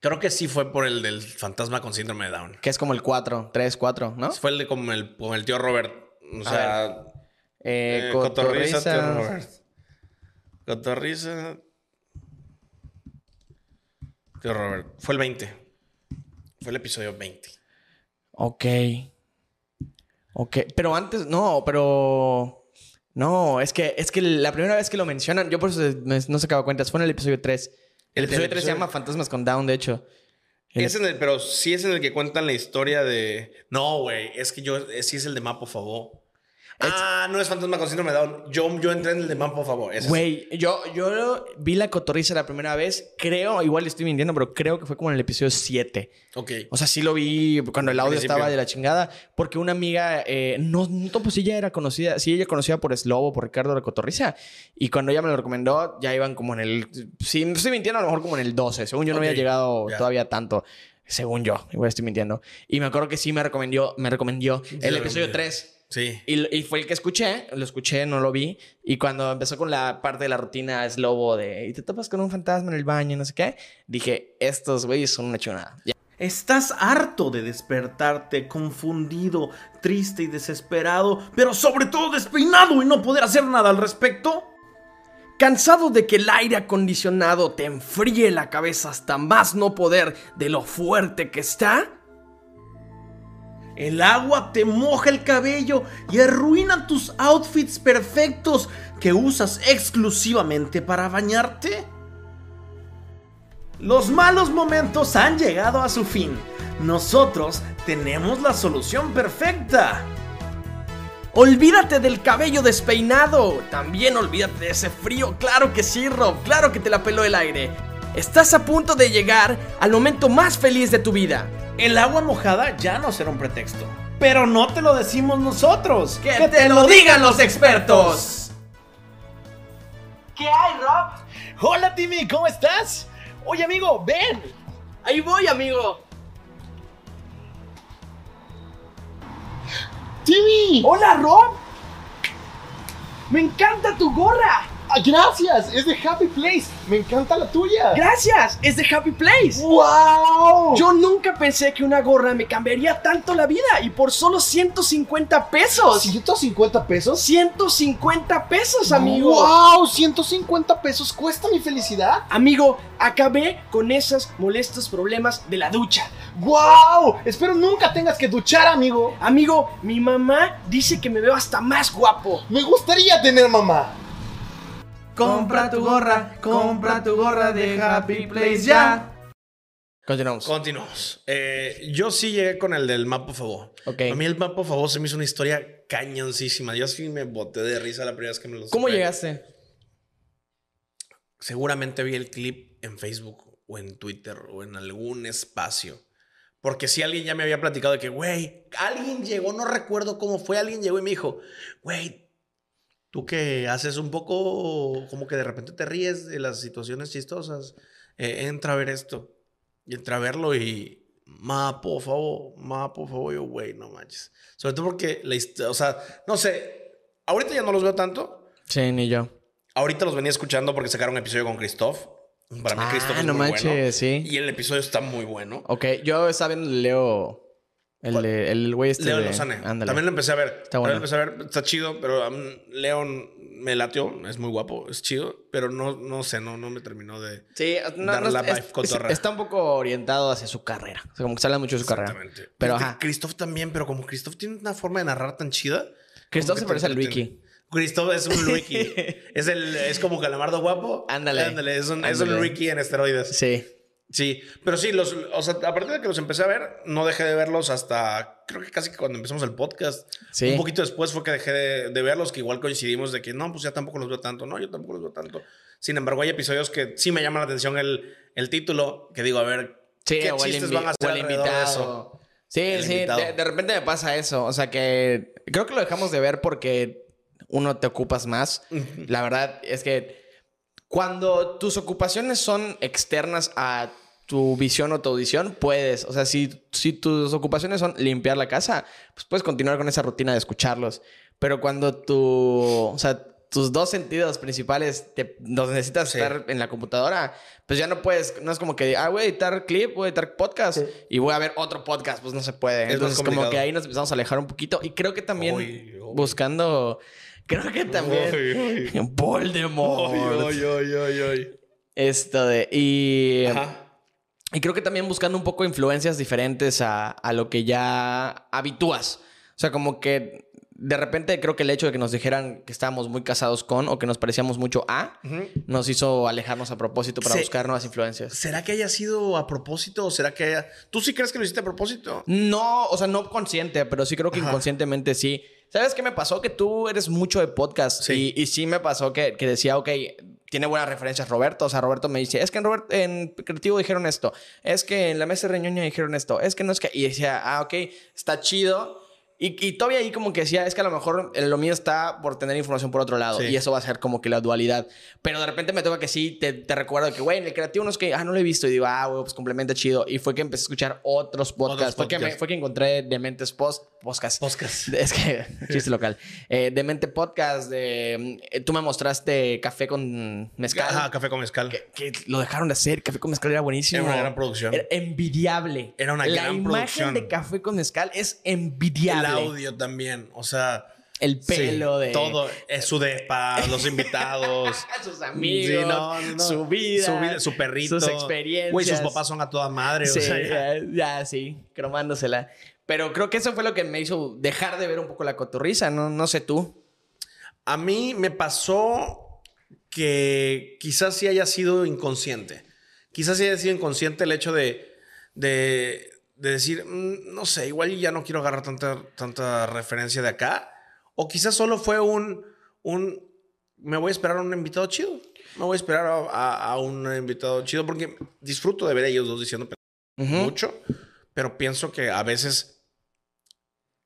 Creo que sí fue por el del fantasma con síndrome de Down. Que es como el 4, 3, 4, ¿no? Fue el de como el, como el tío Robert. O A sea, Eh, eh, cotorriza, tío cotorriza. Robert. Cotorriza. Tío Robert. Fue el 20. Fue el episodio 20. Ok. Ok. Pero antes, no, pero. No, es que, es que la primera vez que lo mencionan, yo por eso me- no sacaba cuentas, fue en el episodio 3. El El episodio 3 se llama Fantasmas con Down, de hecho. El- Es en el, pero sí es en el que cuentan la historia de. No, güey. Es que yo. eh, Sí es el de Mapo Favor. Ah, no es fantasma con síndrome de Down. Yo, yo entré en el de Mapo Favor. Ese es- Güey, yo, yo vi la cotorriza la primera vez, creo, igual estoy mintiendo, pero creo que fue como en el episodio 7. Ok. O sea, sí lo vi cuando el audio principio. estaba de la chingada, porque una amiga, eh, no, no, pues ella era conocida, sí, ella conocida por Slobo, por Ricardo la Cotorriza, y cuando ella me lo recomendó, ya iban como en el, sí, no estoy mintiendo, a lo mejor como en el 12, según yo no había llegado ya. todavía tanto, según yo, igual estoy mintiendo. Y me acuerdo que sí me recomendó, me recomendó el episodio recomendó. 3. Sí. Y, y fue el que escuché, lo escuché, no lo vi. Y cuando empezó con la parte de la rutina es lobo de y te topas con un fantasma en el baño, no sé qué, dije, estos güeyes son una chunada. Ya. Estás harto de despertarte confundido, triste y desesperado, pero sobre todo despeinado y no poder hacer nada al respecto. ¿Cansado de que el aire acondicionado te enfríe la cabeza hasta más no poder de lo fuerte que está? El agua te moja el cabello y arruina tus outfits perfectos que usas exclusivamente para bañarte. Los malos momentos han llegado a su fin. Nosotros tenemos la solución perfecta. Olvídate del cabello despeinado. También olvídate de ese frío. Claro que sí, Rob. Claro que te la peló el aire. Estás a punto de llegar al momento más feliz de tu vida. El agua mojada ya no será un pretexto. Pero no te lo decimos nosotros. ¡Que, te, lo digan los expertos! ¿Qué hay, Rob? Hola Timmy, ¿cómo estás? Oye amigo, ven. Ahí voy, amigo. Timmy. Hola, Rob. Me encanta tu gorra. Ah, gracias, es de Happy Place. Me encanta la tuya. Gracias, es de Happy Place. ¡Wow! Yo nunca pensé que una gorra me cambiaría tanto la vida y por solo 150 pesos. ¿150 pesos? 150 pesos, amigo. ¡Wow! 150 pesos cuesta mi felicidad. Amigo, acabé con esos molestos problemas de la ducha. ¡Wow! Espero nunca tengas que duchar, amigo. Amigo, mi mamá dice que me veo hasta más guapo. Me gustaría tener mamá. Compra tu gorra, compra tu gorra de Happy Place ya. Continuamos. Continuamos. Eh, yo sí llegué con el del mapa favor. Ok. A mí el mapa favor se me hizo una historia cañoncísima. Yo sí me boté de risa la primera vez que me lo ¿Cómo supe. llegaste? Seguramente vi el clip en Facebook o en Twitter o en algún espacio. Porque si alguien ya me había platicado de que, güey, alguien llegó, no recuerdo cómo fue, alguien llegó y me dijo, güey, tú que haces un poco, como que de repente te ríes de las situaciones chistosas, eh, entra a ver esto. Y entra a verlo y, ma, por favor, ma, por favor, yo, güey, no manches. Sobre todo porque, la o sea, no sé, ahorita ya no los veo tanto. Sí, ni yo. Ahorita los venía escuchando porque sacaron un episodio con Christoph. Para mí, Ah, Christoph es no muy manches, bueno. sí. Y el episodio está muy bueno. Ok, yo estaba viendo Leo. El, de- el güey este. Leon de- Lozane. Ándale. También lo empecé a ver. Está También bueno. lo empecé a ver. Está chido, pero um, Leon me latió. Es muy guapo, es chido. Pero no, no sé, no, no me terminó de. Sí, no, Dar no, la es- vibe es- está un poco orientado hacia su carrera. O sea, como que se habla mucho de su carrera. Exactamente. Pero ajá. Christoph también, pero como Christoph tiene una forma de narrar tan chida. Christoph se parece al. Luiki. Christoph es un Luiki. es, el, es como Calamardo guapo. Ándale. Ándale. Es un, es un Ándale. Luiki en esteroides. Sí. Sí, pero sí, los, o sea, a partir de que los empecé a ver, no dejé de verlos hasta, creo que casi que cuando empezamos el podcast. Sí. Un poquito después fue que dejé de, de verlos, que igual coincidimos de que no, pues ya tampoco los veo tanto, no, yo tampoco los veo tanto. Sin embargo, hay episodios que sí me llama la atención el, el título, que digo, a ver, Sí, ¿qué chistes van a hacer el alrededor de eso? invitado. Sí, El sí, de repente me pasa eso. O sea que creo que lo dejamos de ver porque uno te ocupas más. La verdad es que cuando tus ocupaciones son externas a tu visión o tu audición, puedes. O sea, si, si tus ocupaciones son limpiar la casa, pues puedes continuar con esa rutina de escucharlos. Pero cuando tu. O sea, tus dos sentidos principales te, los necesitas Sí. estar en la computadora, pues ya no puedes. No es como que, ah, voy a editar clip, voy a editar podcast y voy a ver otro podcast. Pues no se puede. más Entonces, como que ahí nos empezamos a alejar un poquito. Y creo que también uy. buscando. Creo que también. Uy, uy. Voldemort. Uy. Esto de. Y. Ajá. Y creo que también buscando un poco influencias diferentes a, a lo que ya habitúas. O sea, como que de repente creo que el hecho de que nos dijeran que estábamos muy casados con o que nos parecíamos mucho a, nos hizo alejarnos a propósito para buscar nuevas influencias. ¿Será que haya sido a propósito o será que haya... ¿Tú sí crees que lo hiciste a propósito? No, o sea, no consciente, pero sí creo que Ajá. inconscientemente sí. ¿Sabes qué me pasó? Que tú eres mucho de podcast. Sí. Y, y sí me pasó que, que decía, ok, tiene buenas referencias Roberto. O sea, Roberto me dice, es que en, Robert- en Creativo dijeron esto. Es que en la mesa de reñoña dijeron esto. Es que no es que... Y decía, ah, ok, está chido. Y, y todavía ahí como que decía, es que a lo mejor lo mío está por tener información por otro lado. Sí. Y eso va a ser como que la dualidad. Pero de repente me toca que sí, te, te recuerdo que, güey, en el creativo no es que, ah, no lo he visto. Y digo, ah, güey, pues complementa chido. Y fue que empecé a escuchar otros podcasts. Fue, que me- fue que encontré Dementes Post, Podcast. Podcast. Es que, chiste local. Eh, Demente Podcast, de, eh, tú me mostraste Café con Mezcal. Ajá, café con mezcal. Que, que lo dejaron de hacer. Café con Mezcal era buenísimo. Era una gran producción. Era envidiable. Era una La gran imagen producción. de Café con Mezcal es envidiable. Audio también, o sea... El pelo sí, de... Todo, es su depa, los invitados. sus amigos, Sí, no, su vida, Su, vida, su perrito. sus experiencias. Güey, sus papás son a toda madre. Sí, o sea, ya, sí, cromándosela. Pero creo que eso fue lo que me hizo dejar de ver un poco la cotorriza, no, no sé tú. A mí me pasó que quizás sí haya sido inconsciente. Quizás sí haya sido inconsciente el hecho de, de, de decir, "Mm, no sé, igual ya no quiero agarrar tanta, tanta referencia de acá. O quizás solo fue un, un, me voy a esperar a un invitado chido. Me voy a esperar a, a- a un invitado chido porque disfruto de ver a ellos dos diciendo Ujú. mucho, pero pienso que a veces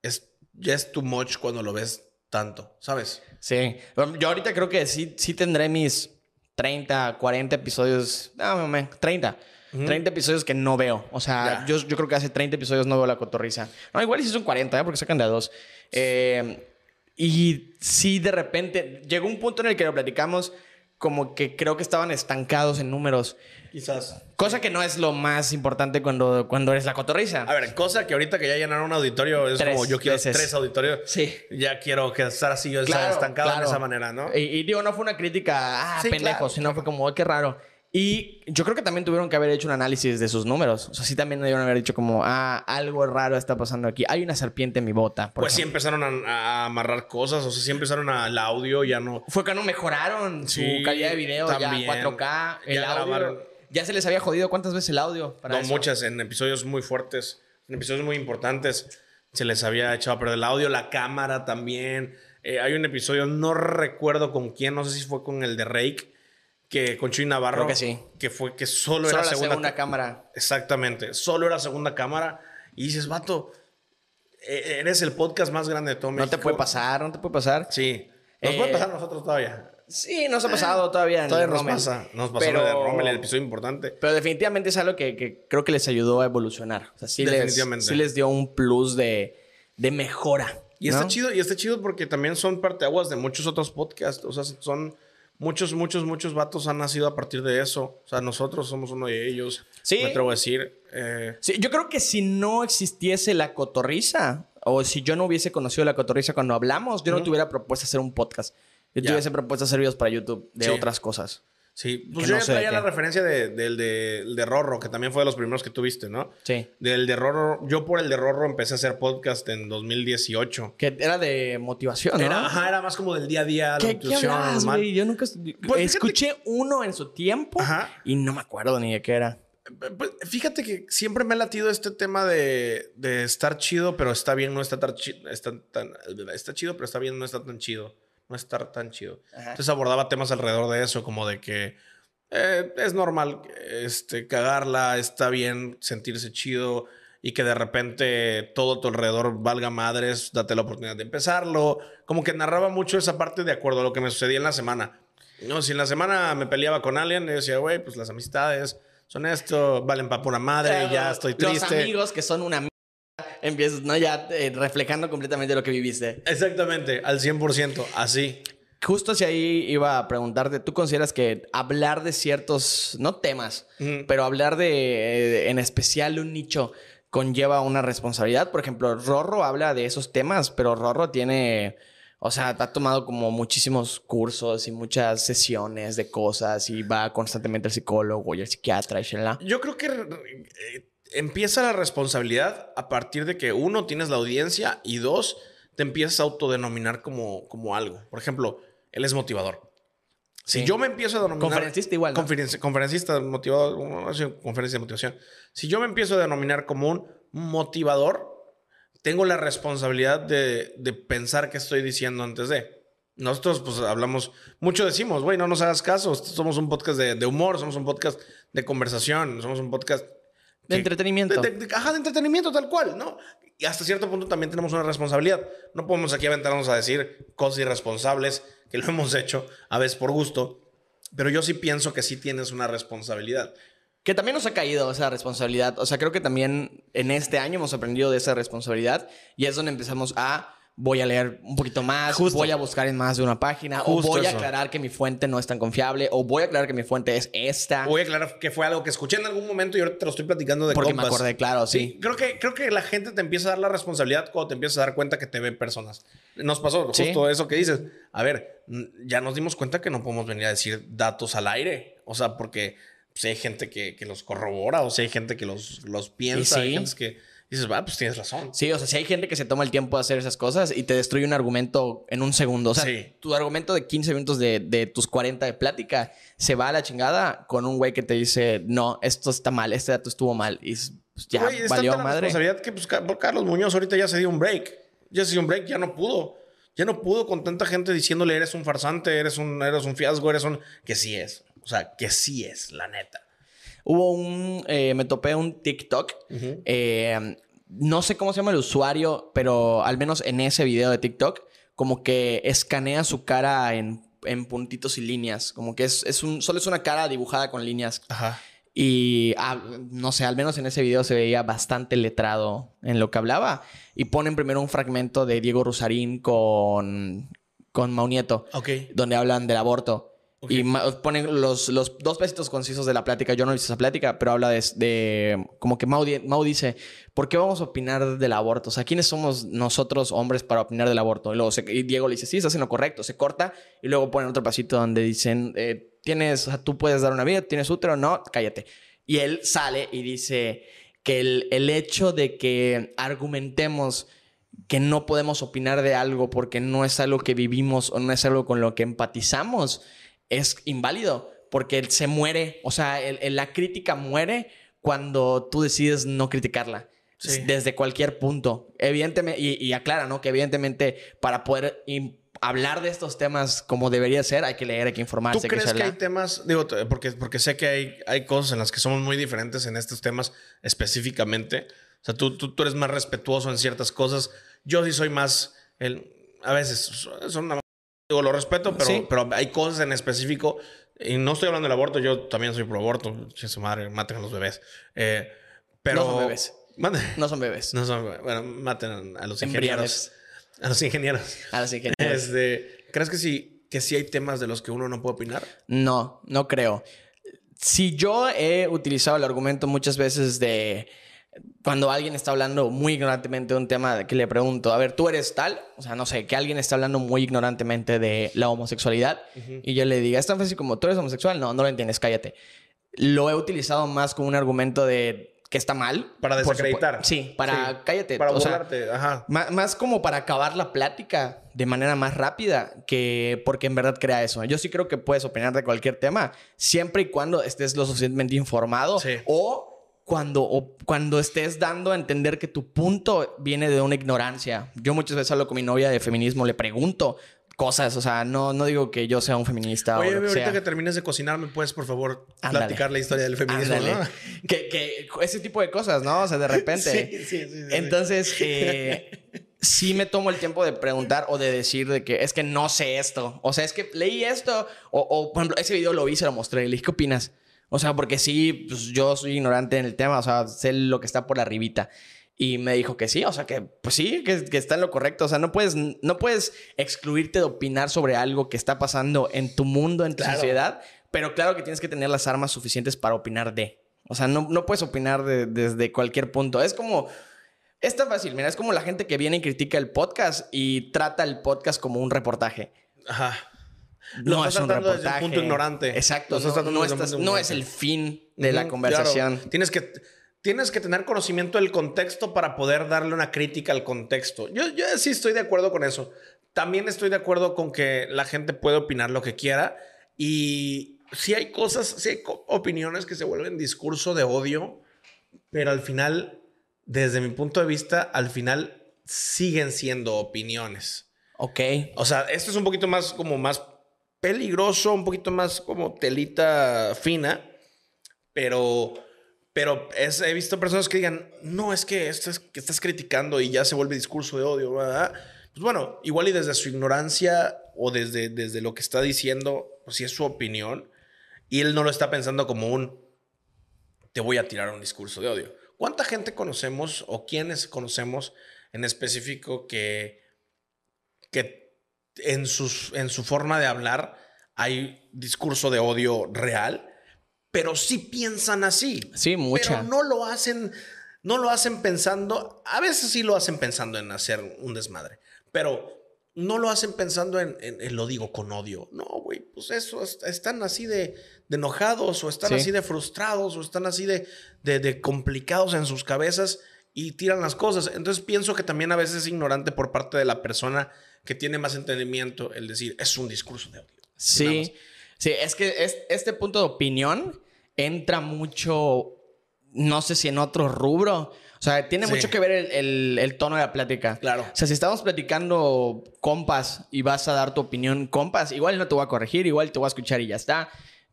es, ya es too much cuando lo ves tanto, ¿sabes? Sí. Yo ahorita creo que sí, sí tendré mis 30, 40 episodios. No, mame, 30. 30 episodios que no veo. O sea, yo, yo creo que hace 30 episodios no veo la cotorriza. No, igual si son 40, ¿eh? porque sacan de a dos. Eh, y sí, de repente, llegó un punto en el que lo platicamos como que creo que estaban estancados en números. Quizás. Cosa que no es lo más importante cuando, cuando eres la cotorriza. A ver, cosa que ahorita que ya llenaron un auditorio es Tres como yo quiero veces. tres auditorios. Sí. Ya quiero que estar así, yo Claro, estancado claro. de esa manera, ¿no? Y, y digo, no fue una crítica, ah, Sí, pendejo, claro, sino fue como, "Ay, qué raro. Y yo creo que también tuvieron que haber hecho un análisis de sus números. O sea, sí también debieron haber dicho como, ah, algo raro está pasando aquí. Hay una serpiente en mi bota. por Pues sí empezaron a, a amarrar cosas, o sea, sí empezaron al audio, ya no. Fue cuando mejoraron Sí, su calidad de video, también. ya 4K, el Ya audio. grabaron. Ya se les había jodido cuántas veces el audio. para no eso? muchas, en episodios muy fuertes, en episodios muy importantes, se les había echado perder el audio, la cámara también. Eh, hay un episodio, no recuerdo con quién, no sé si fue con el de Rake, que con Chuy Navarro. Creo que sí. Que fue que solo, Solo era la segunda, segunda cámara. Exactamente, solo era segunda cámara. Y dices, vato, e- eres el podcast más grande de todo No México. te puede pasar, no te puede pasar. Sí. Nos Eh, puede pasar a nosotros todavía. Sí, nos ha pasado todavía en Todavía el nos Rommel. pasa. Nos pasó Pero- lo de Rommel, el episodio importante. Pero definitivamente es algo que, que creo que les ayudó a evolucionar. O sea, sí, les, Definitivamente. sí les dio un plus de, de mejora. Y ¿no? está chido, y está chido porque también son parteaguas de muchos otros podcasts. O sea, son muchos, muchos, muchos vatos han nacido a partir de eso. O sea, nosotros somos uno de ellos. Sí. Me atrevo a decir. Eh, Sí, yo creo que si no existiese la cotorriza, o si yo no hubiese conocido la cotorriza cuando hablamos, yo no te hubiera propuesto hacer un podcast. Yo te hubiese propuesto hacer videos para YouTube de Sí. otras cosas. Sí. Pues yo no ya traía qué. la referencia de- del de, de Rorro, que también fue de los primeros que tuviste, ¿no? Sí. Del de Rorro. Yo por el de Rorro empecé a hacer podcast en 2018. Que era de motivación, ¿no? Era, ajá, era más como del día a día, la ¿Qué, qué hablabas, normal. güey? Yo nunca... fíjate- escuché uno en su tiempo Ajá. y no me acuerdo ni de qué era. Pues, fíjate que siempre me ha latido este tema de, de estar chido, pero está bien, no está tan chido. Está, tan- está chido, pero está bien, no está tan chido. No estar tan chido. Ajá. Entonces abordaba temas alrededor de eso, como de que eh, es normal este, cagarla, está bien sentirse chido y que de repente todo a tu alrededor valga madres, date la oportunidad de empezarlo. Como que narraba mucho esa parte de acuerdo a lo que me sucedía en la semana. No, si en la semana me peleaba con alguien, yo decía, güey, pues las amistades son esto, valen para pura madre, ya estoy Los triste. amigos que son una empiezas, ¿no? Ya eh, reflejando completamente lo que viviste. Exactamente, al 100%, así. Justo hacia ahí iba a preguntarte, ¿tú consideras que hablar de ciertos, no temas, Ujú. pero hablar de, eh, en especial un nicho, conlleva una responsabilidad? Por ejemplo, Rorro habla de esos temas, pero Rorro tiene, o sea, ha tomado como muchísimos cursos y muchas sesiones de cosas y va constantemente al psicólogo y al psiquiatra y shalala. Yo creo que eh, empieza la responsabilidad a partir de que uno, tienes la audiencia y dos, te empiezas a autodenominar como, como algo. Por ejemplo, él es motivador. Si Sí. yo me empiezo a denominar... Conferencista igual, ¿no? Conferenci- conferencista motivador, conferencia de motivación. Si yo me empiezo a denominar como un motivador, tengo la responsabilidad de, de pensar qué estoy diciendo antes de. Nosotros, pues, hablamos, mucho decimos, güey, no nos hagas caso, somos un podcast de, de humor, somos un podcast de conversación, somos un podcast... De entretenimiento. de- de- de- ajá, de entretenimiento tal cual, ¿no? Y hasta cierto punto también tenemos una responsabilidad. No podemos aquí aventarnos a decir cosas irresponsables, que lo hemos hecho a veces por gusto, pero yo sí pienso que sí tienes una responsabilidad. Que también nos ha caído esa responsabilidad. O sea, creo que también en este año hemos aprendido de esa responsabilidad y es donde empezamos a voy a leer un poquito más, Justo. voy a buscar en más de una página, Justo o voy a eso. aclarar que mi fuente no es tan confiable, o voy a aclarar que mi fuente es esta. Voy a aclarar que fue algo que escuché en algún momento y ahora te lo estoy platicando de porque me acordé, claro, sí. Creo que, creo que la gente te empieza a dar la responsabilidad cuando te empiezas a dar cuenta que te ven personas. Nos pasó Sí. justo eso que dices. A ver, ya nos dimos cuenta que no podemos venir a decir datos al aire. O sea, porque si hay gente que, que los corrobora o si hay gente que los, los piensa. Hay sí. gente que dices, va, pues tienes razón. Sí, o sea, si hay gente que se toma el tiempo de hacer esas cosas y te destruye un argumento en un segundo. O sea, Sí. tu argumento de 15 minutos de, de tus 40 de plática se va a la chingada con un güey que te dice, no, esto está mal, este dato estuvo mal. Y pues, ya Güey, valió la madre. responsabilidad que pues, Ca- Carlos Muñoz ahorita ya se dio un break. Ya se dio un break, ya no pudo. Ya no pudo con tanta gente diciéndole eres un farsante, eres un, eres un fiasco, eres un... Que sí es. O sea, que sí es, la neta. Hubo un. eh, me topé un TikTok. eh, no sé cómo se llama el usuario, pero al menos en ese video de TikTok, como que escanea su cara en, en puntitos y líneas. Como que es, es un. Solo es una cara dibujada con líneas. Ajá. Y ah, no sé, al menos en ese video se veía bastante letrado en lo que hablaba. Y ponen primero un fragmento de Diego Rusarín con, con Maunieto, Ok. donde hablan del aborto. Y ma- ponen los, los dos pesitos concisos de la plática. Yo no hice esa plática, pero habla de, de- como que Mau, Mau dice, ¿por qué vamos a opinar del aborto? O sea, ¿quiénes somos nosotros hombres para opinar del aborto? Y luego se- y Diego le dice, sí, estás en lo correcto. Se corta y luego ponen otro pasito donde dicen, eh, tienes, o sea, tú puedes dar una vida, tienes útero, no, cállate. Y él sale y dice que el, el hecho de que argumentemos que no podemos opinar de algo porque no es algo que vivimos o no es algo con lo que empatizamos, es inválido porque él se muere, o sea, el- el- la crítica muere cuando tú decides no criticarla. Sí. Desde cualquier punto. Evidentemente, y, y aclara, ¿no? Que evidentemente para poder hablar de estos temas como debería ser, hay que leer, hay que informarse. ¿Tú hay que crees que saber- hay temas, digo, porque, porque sé que hay, hay cosas en las que somos muy diferentes en estos temas específicamente? O sea, tú, tú, tú eres más respetuoso en ciertas cosas. Yo sí soy más, el, a veces, son una... Digo, lo respeto, pero, Sí. pero hay cosas en específico. Y no estoy hablando del aborto, yo también soy pro aborto. Che, su madre, maten a los bebés. Eh, pero... No son bebés. No son bebés. No son, bueno, maten a los ingenieros. A los ingenieros. Ahora sí que... Este, ¿Crees que sí, que sí hay temas de los que uno no puede opinar? No, no creo. Si yo he utilizado el argumento muchas veces de cuando alguien está hablando muy ignorantemente de un tema que le pregunto, a ver, tú eres tal, o sea, no sé, que alguien está hablando muy ignorantemente de la homosexualidad y yo le diga, es tan fácil como tú eres homosexual, no, no lo entiendes, cállate. Lo he utilizado más como un argumento de que está mal. Para desacreditar. Sí, para Sí. cállate. Para o sea, burlarte, ajá. Ma- Más, como para acabar la plática de manera más rápida que porque en verdad crea eso. Yo sí creo que puedes opinar de cualquier tema siempre y cuando estés lo suficientemente informado Sí. o cuando, o cuando estés dando a entender que tu punto viene de una ignorancia. Yo muchas veces hablo con mi novia de feminismo, le pregunto cosas, o sea, no, no digo que yo sea un feminista Oye, o ahorita sea. que termines de cocinar, ¿me puedes, por favor, Ándale. platicar la historia del feminismo? No? Que, que ese tipo de cosas, ¿no? O sea, de repente. Sí, sí, sí. Entonces, eh, sí me tomo el tiempo de preguntar o de decir de que es que no sé esto. O sea, es que leí esto. O, o, por ejemplo, ese video lo vi, se lo mostré. y Le dije, ¿qué opinas? O sea, porque sí, pues yo soy ignorante en el tema. O sea, sé lo que está por arribita. Y me dijo que sí, o sea, que pues sí, que, que está en lo correcto. O sea, no puedes, no puedes excluirte de opinar sobre algo que está pasando en tu mundo, en tu Claro. sociedad. Pero claro que tienes que tener las armas suficientes para opinar de. O sea, no, no puedes opinar de- desde cualquier punto. Es como... Es tan fácil, mira, es como la gente que viene y critica el podcast y trata el podcast como un reportaje. Ajá. Lo No es un tratando desde un reportaje. punto ignorante. Exacto. Lo No, estás- es el fin de la conversación. claro. Tienes que, tienes que tener conocimiento del contexto para poder darle una crítica al contexto. Yo, yo sí estoy de acuerdo con eso. También estoy de acuerdo con que la gente puede opinar lo que quiera y sí hay cosas, sí hay opiniones que se vuelven discurso de odio, pero al final, desde mi punto de vista, al final siguen siendo opiniones. Ok. O sea, esto es un poquito más como más peligroso, un poquito más como telita fina, pero, pero es- he visto personas que digan, no, es que estás criticando y ya se vuelve discurso de odio. Pues bueno, igual y desde su ignorancia o desde, desde lo que está diciendo, pues si es su opinión, y él no lo está pensando como un, te voy a tirar un discurso de odio. ¿Cuánta gente conocemos o quiénes conocemos en específico que que en, sus, en su forma de hablar hay discurso de odio real, pero sí piensan así. Sí, mucha. Pero no lo hacen, no lo hacen pensando, a veces sí lo hacen pensando en hacer un desmadre, pero no lo hacen pensando en, en- en lo digo con odio. No, güey, pues eso, est- están así de, de enojados o están Sí. así de frustrados o están así de, de, de complicados en sus cabezas y tiran las cosas. Entonces pienso que también a veces es ignorante por parte de la persona que tiene más entendimiento el decir, es un discurso de odio. Sí. Sí, es que es- este punto de opinión entra mucho no sé si en otro rubro. O sea, tiene Sí. mucho que ver el, el- el tono de la plática. Claro. O sea, si estamos platicando compas y vas a dar tu opinión compas, igual no te voy a corregir, igual te voy a escuchar y ya está.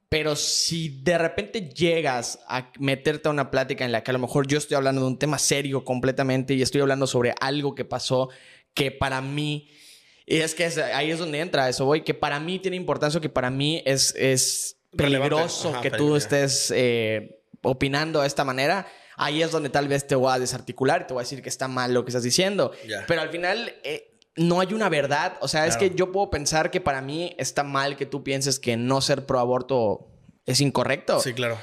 Pero si de repente llegas a meterte a una plática en la que a lo mejor yo estoy hablando de un tema serio completamente y estoy hablando sobre algo que pasó que para mí, y es que es- ahí es donde entra eso, voy, que para mí tiene importancia, que para mí es, es peligroso Ajá, que tú estés eh, opinando de esta manera. Ahí es donde tal vez te voy a desarticular y te voy a decir que está mal lo que estás diciendo. Pero al final eh, no hay una verdad. O sea, es que yo puedo pensar que para mí está mal que tú pienses que no ser pro aborto es incorrecto. Sí, claro.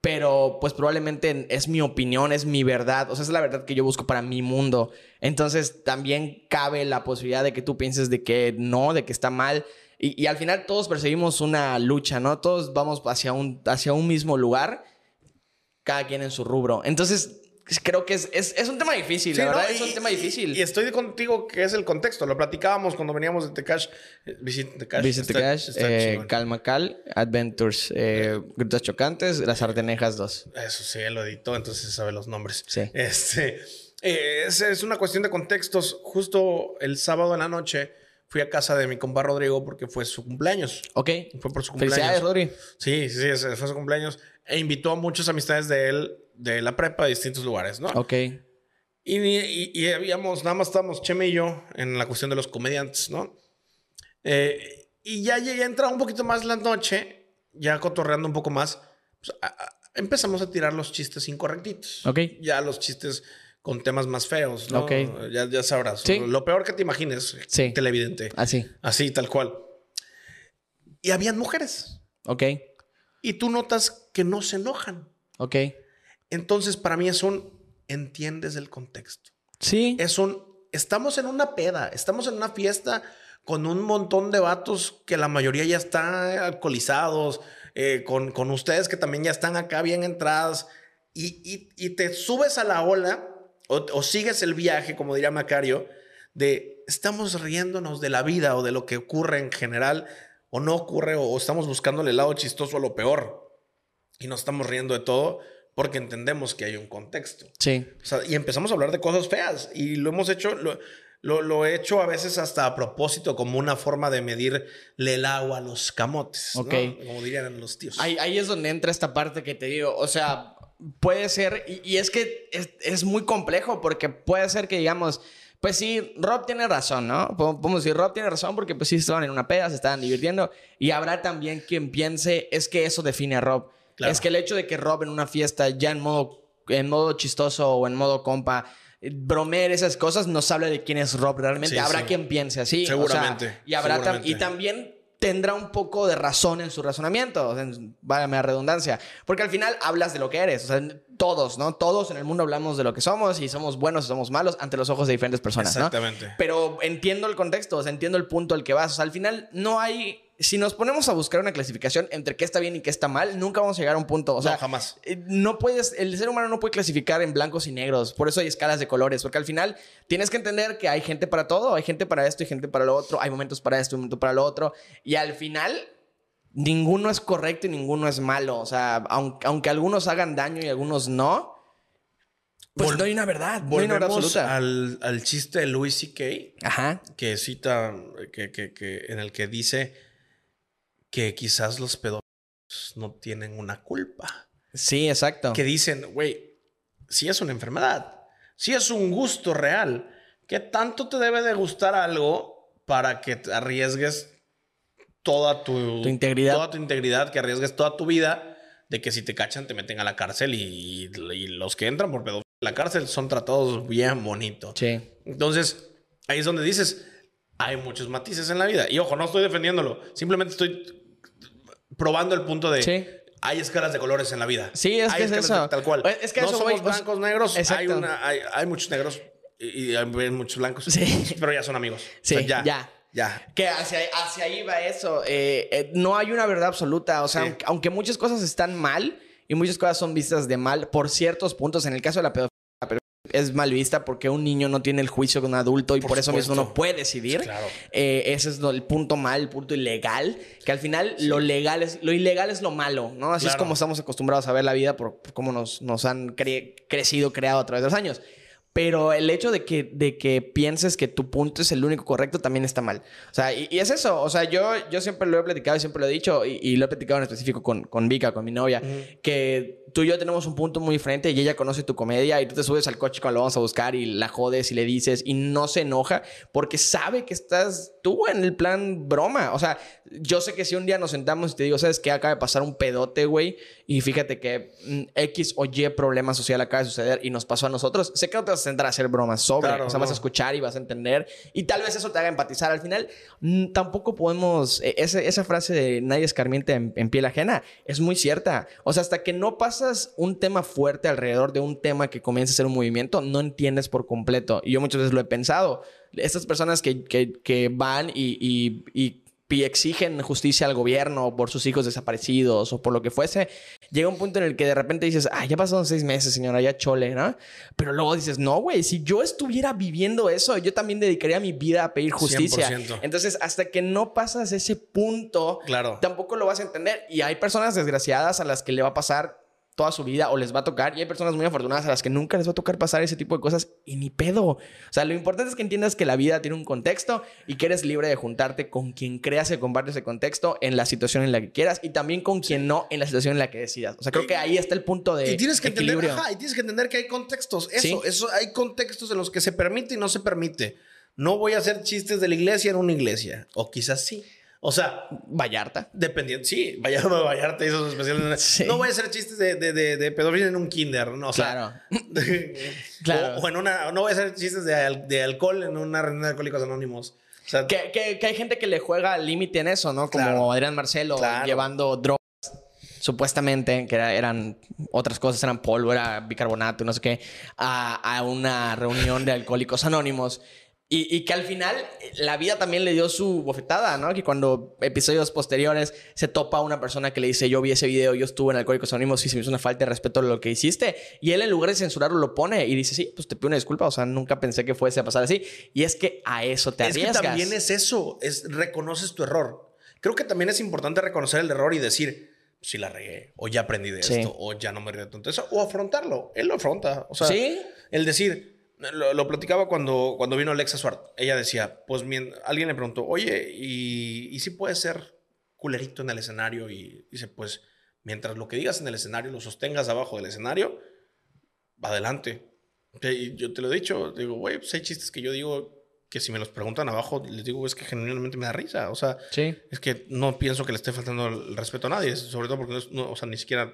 Pero pues probablemente es mi opinión, es mi verdad. O sea, es la verdad que yo busco para mi mundo. Entonces también cabe la posibilidad de que tú pienses de que no, de que está mal. Y, al final todos perseguimos una lucha, ¿no? Todos vamos hacia un, hacia un mismo lugar, cada quien en su rubro. Entonces creo que es, es, es un tema difícil, Sí, la verdad es un tema difícil. Y estoy contigo que es el contexto. Lo platicábamos cuando veníamos de Tecash. Eh, Visit Tecash. Visit Está- Cash, está eh. Calma Cal, Adventures, eh, Grutas Chocantes, Las Artenejas 2. Eso sí, él lo editó, entonces sabe los nombres. Sí. Este, eh, es, es una cuestión de contextos. Justo el sábado en la noche fui a casa de mi compa Rodrigo porque fue su cumpleaños. Ok. Fue por su Felicidades, cumpleaños. Rodri. Sí, sí, fue su cumpleaños. E invitó a muchas amistades de él de la prepa de distintos lugares, ¿no? Ok. Y, y- y habíamos, nada más estábamos Cheme y yo en la cuestión de los comediantes, ¿no? Eh, y ya llegué a entrar un poquito más la noche, ya cotorreando un poco más, pues, a- a- empezamos a tirar los chistes incorrectitos. Ok. Ya los chistes con temas más feos, ¿no? Ok. Ya, ya sabrás. Sí. Lo peor que te imagines, Sí. televidente. Así. Así, tal cual. Y habían mujeres. Ok. Y tú notas que no se enojan. Ok. Entonces, para mí es un entiendes el contexto. Sí. Es un estamos en una peda, estamos en una fiesta con un montón de vatos que la mayoría ya están alcoholizados, eh, con, con ustedes que también ya están acá bien entradas, y, y- y te subes a la ola o, o sigues el viaje, como diría Macario, de estamos riéndonos de la vida o de lo que ocurre en general, o no ocurre, o, o estamos buscándole el lado chistoso a lo peor, y nos estamos riendo de todo porque entendemos que hay un contexto. Sí. O sea, y empezamos a hablar de cosas feas. Y lo hemos hecho, lo, lo, lo he hecho a veces hasta a propósito, como una forma de medirle el agua a los camotes. ¿no? Ok. Como dirían los tíos. Ahí, ahí es donde entra esta parte que te digo. O sea, puede ser, y, y es que es, es muy complejo porque puede ser que digamos, pues sí, Rob tiene razón, ¿no? Pod- Podemos decir, Rob tiene razón porque pues sí estaban en una peda, se estaban divirtiendo. Y habrá también quien piense, es que eso define a Rob. Claro. Es que el hecho de que Rob en una fiesta ya en modo, en modo chistoso o en modo compa eh, bromear esas cosas nos habla de quién es Rob realmente. Sí, habrá sí. quien piense así. o sea, Seguramente, y habrá tam- y también tendrá un poco de razón en su razonamiento, en- válgame la redundancia, porque al final hablas de lo que eres, o sea, todos, ¿no? Todos en el mundo hablamos de lo que somos y somos buenos y somos malos ante los ojos de diferentes personas, ¿no? Exactamente. Pero entiendo el contexto, o sea, entiendo el punto al que vas, o sea, al final no hay si nos ponemos a buscar una clasificación entre qué está bien y qué está mal, nunca vamos a llegar a un punto, o sea, no, jamás. eh, no puedes, el ser humano no puede clasificar en blancos y negros, por eso hay escalas de colores, porque al final tienes que entender que hay gente para todo, hay gente para esto y gente para lo otro, hay momentos para esto y momentos para lo otro, y al final ninguno es correcto y ninguno es malo, o sea, aunque, aunque algunos hagan daño y algunos no, pues Vol- no hay una verdad, no hay una verdad absoluta. al, al chiste de Louis C.K. Ajá, que cita, que, que- que- en el que dice que quizás los pedófilos no tienen una culpa. sí, exacto. Que dicen, güey, si es una enfermedad, si es un gusto real, ¿qué tanto te debe de gustar algo para que te arriesgues toda tu, Tu integridad. Toda tu integridad, que arriesgues toda tu vida de que si te cachan te meten a la cárcel y, y los que entran por pedofilia a la cárcel son tratados bien bonito. Sí. Entonces, ahí es donde dices, hay muchos matices en la vida. Y ojo, no estoy defendiéndolo, simplemente estoy probando el punto de... Sí. Hay escalas de colores en la vida. Sí, es Hay que es eso. de- tal cual. Es que no eso somos voy, o sea, blancos, negros. Hay, una, hay, hay muchos negros y, y hay muchos blancos. Sí. Pero ya son amigos. Sí, O sea, ya. ya. Ya. Que hacia, hacia ahí va eso. Eh, eh, no hay una verdad absoluta. O sea, Sí. aunque, aunque muchas cosas están mal y muchas cosas son vistas de mal por ciertos puntos, en el caso de la pedofilia, es mal vista porque un niño no tiene el juicio de un adulto y por, Por eso mismo no puede decidir. Claro. Eh, ese es el punto mal, el punto ilegal, que al final lo legal es lo ilegal es lo malo, ¿no? Así es como estamos acostumbrados a ver la vida por, por cómo nos, nos han cre- crecido, creado a través de los años. Pero el hecho de que, de que pienses que tu punto es el único correcto también está mal. O sea, y, y es eso. O sea, yo, yo siempre lo he platicado y siempre lo he dicho, y, y lo he platicado en específico con, con Vika, con mi novia, que tú y yo tenemos un punto muy diferente y ella conoce tu comedia y tú te subes al coche cuando lo vamos a buscar y la jodes y le dices y no se enoja porque sabe que estás tú en el plan broma. O sea, yo sé que si un día nos sentamos y te digo, ¿sabes qué? Acaba de pasar un pedote, güey, y fíjate que mm, X o Y problema social acaba de suceder y nos pasó a nosotros, sé que no te vas a sentar a hacer bromas sobre. Claro, o sea, vas a escuchar y vas a entender y tal vez eso te haga empatizar. Al final, mm, tampoco podemos, eh, ese- esa frase de nadie escarmiente en, en piel ajena es muy cierta. O sea, hasta que no pasas un tema fuerte alrededor de un tema que comienza a ser un movimiento, no entiendes por completo. Y yo muchas veces lo he pensado. Estas personas que, que- que van y, y- y- y exigen justicia al gobierno por sus hijos desaparecidos o por lo que fuese, llega un punto en el que de repente dices, ah, ya pasaron seis meses, señora, ya chole, ¿no? Pero luego dices, no, güey, si yo estuviera viviendo eso, yo también dedicaría mi vida a pedir justicia. 100%. Entonces, hasta que no pasas ese punto, Claro. tampoco lo vas a entender. Y hay personas desgraciadas a las que le va a pasar toda su vida o les va a tocar. Y hay personas muy afortunadas a las que nunca les va a tocar pasar ese tipo de cosas y ni pedo. O sea, lo importante es que entiendas que la vida tiene un contexto y que eres libre de juntarte con quien creas que comparte ese contexto en la situación en la que quieras y también con quien no en la situación en la que decidas. O sea, creo que ahí está el punto de Y tienes que entender, ajá, y tienes que entender que hay contextos. Eso, Sí. eso, hay contextos en los que se permite y no se permite. No voy a hacer chistes de la iglesia en una iglesia. O quizás sí. O sea, Vallarta. dependiendo. Sí, vaya Vallarta hizo sus especiales. Sí. No voy a hacer chistes de, de, de, de pedofilia en un kinder, ¿no? O sea, Claro. Claro. O, o en una. No voy a hacer chistes de, de alcohol en una reunión de alcohólicos anónimos. O sea, Que, que- que hay gente que le juega al límite en eso, ¿no? Como Claro. Adrián Marcelo Claro. llevando drogas, supuestamente, que era- eran otras cosas, eran polvo, era bicarbonato, no sé qué, a, a una reunión de alcohólicos anónimos. Y, y que al final la vida también le dio su bofetada, ¿no? Que cuando episodios posteriores se topa a una persona que le dice, yo vi ese video, yo estuve en Alcohólicos Anónimos y se me hizo una falta de respeto a lo que hiciste. Y él en lugar de censurarlo lo pone y dice, sí, pues te pido una disculpa, o sea, nunca pensé que fuese a pasar así. Y es que a eso te es que arriesgas. también es eso. Es reconoces tu error. Creo que también es importante reconocer el error y decir, si la regué, o ya aprendí de Sí. esto, o ya no me tanto de eso, o afrontarlo. Él lo afronta. O sea, Sí. el decir, lo, lo platicaba cuando, cuando vino Alexa Suart. Ella decía, pues alguien le preguntó, oye, ¿y, y si puedes ser culerito en el escenario? Y dice, pues mientras lo que digas en el escenario lo sostengas abajo del escenario, va adelante. Y yo te lo he dicho, digo, güey, pues hay chistes que yo digo que si me los preguntan abajo, les digo, es que genuinamente me da risa. O sea, Sí. es que no pienso que le esté faltando el respeto a nadie, sobre todo porque no, o sea, ni siquiera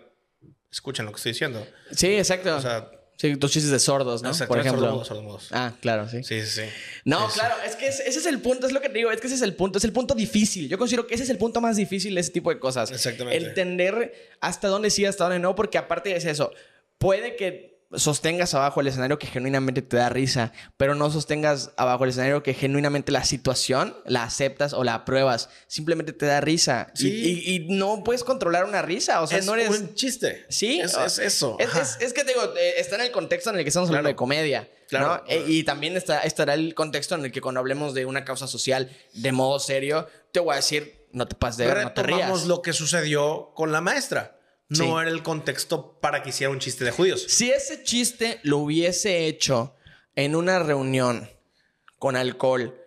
escuchan lo que estoy diciendo. Sí, exacto. O sea, sí, tus chistes de sordos, ¿no? Por exactamente, ejemplo. sordomudos, sordomudos. Ah, claro, sí. Sí, sí, sí. No, Sí, sí. claro, es que es- ese es el punto, es lo que te digo, es que ese es el punto, es el punto difícil. Yo considero que ese es el punto más difícil de ese tipo de cosas. Exactamente. Entender hasta dónde sí, hasta dónde no, porque aparte es eso, puede que sostengas abajo el escenario que genuinamente te da risa, pero no sostengas abajo el escenario que genuinamente la situación la aceptas o la apruebas, simplemente te da risa. Y- Sí. Y, y no puedes controlar una risa, o sea, es no eres... un chiste. Sí, Es, es eso. Es, Ajá. es- es que te digo, eh, está en el contexto en el que estamos hablando Claro. de comedia. Claro. ¿no? Eh, y también está, estará el contexto en el que cuando hablemos de una causa social de modo serio, te voy a decir, no te pases de ver, no te rías. lo que sucedió con la maestra. No Sí. era el contexto para que hiciera un chiste de judíos. Si ese chiste lo hubiese hecho en una reunión con alcohol,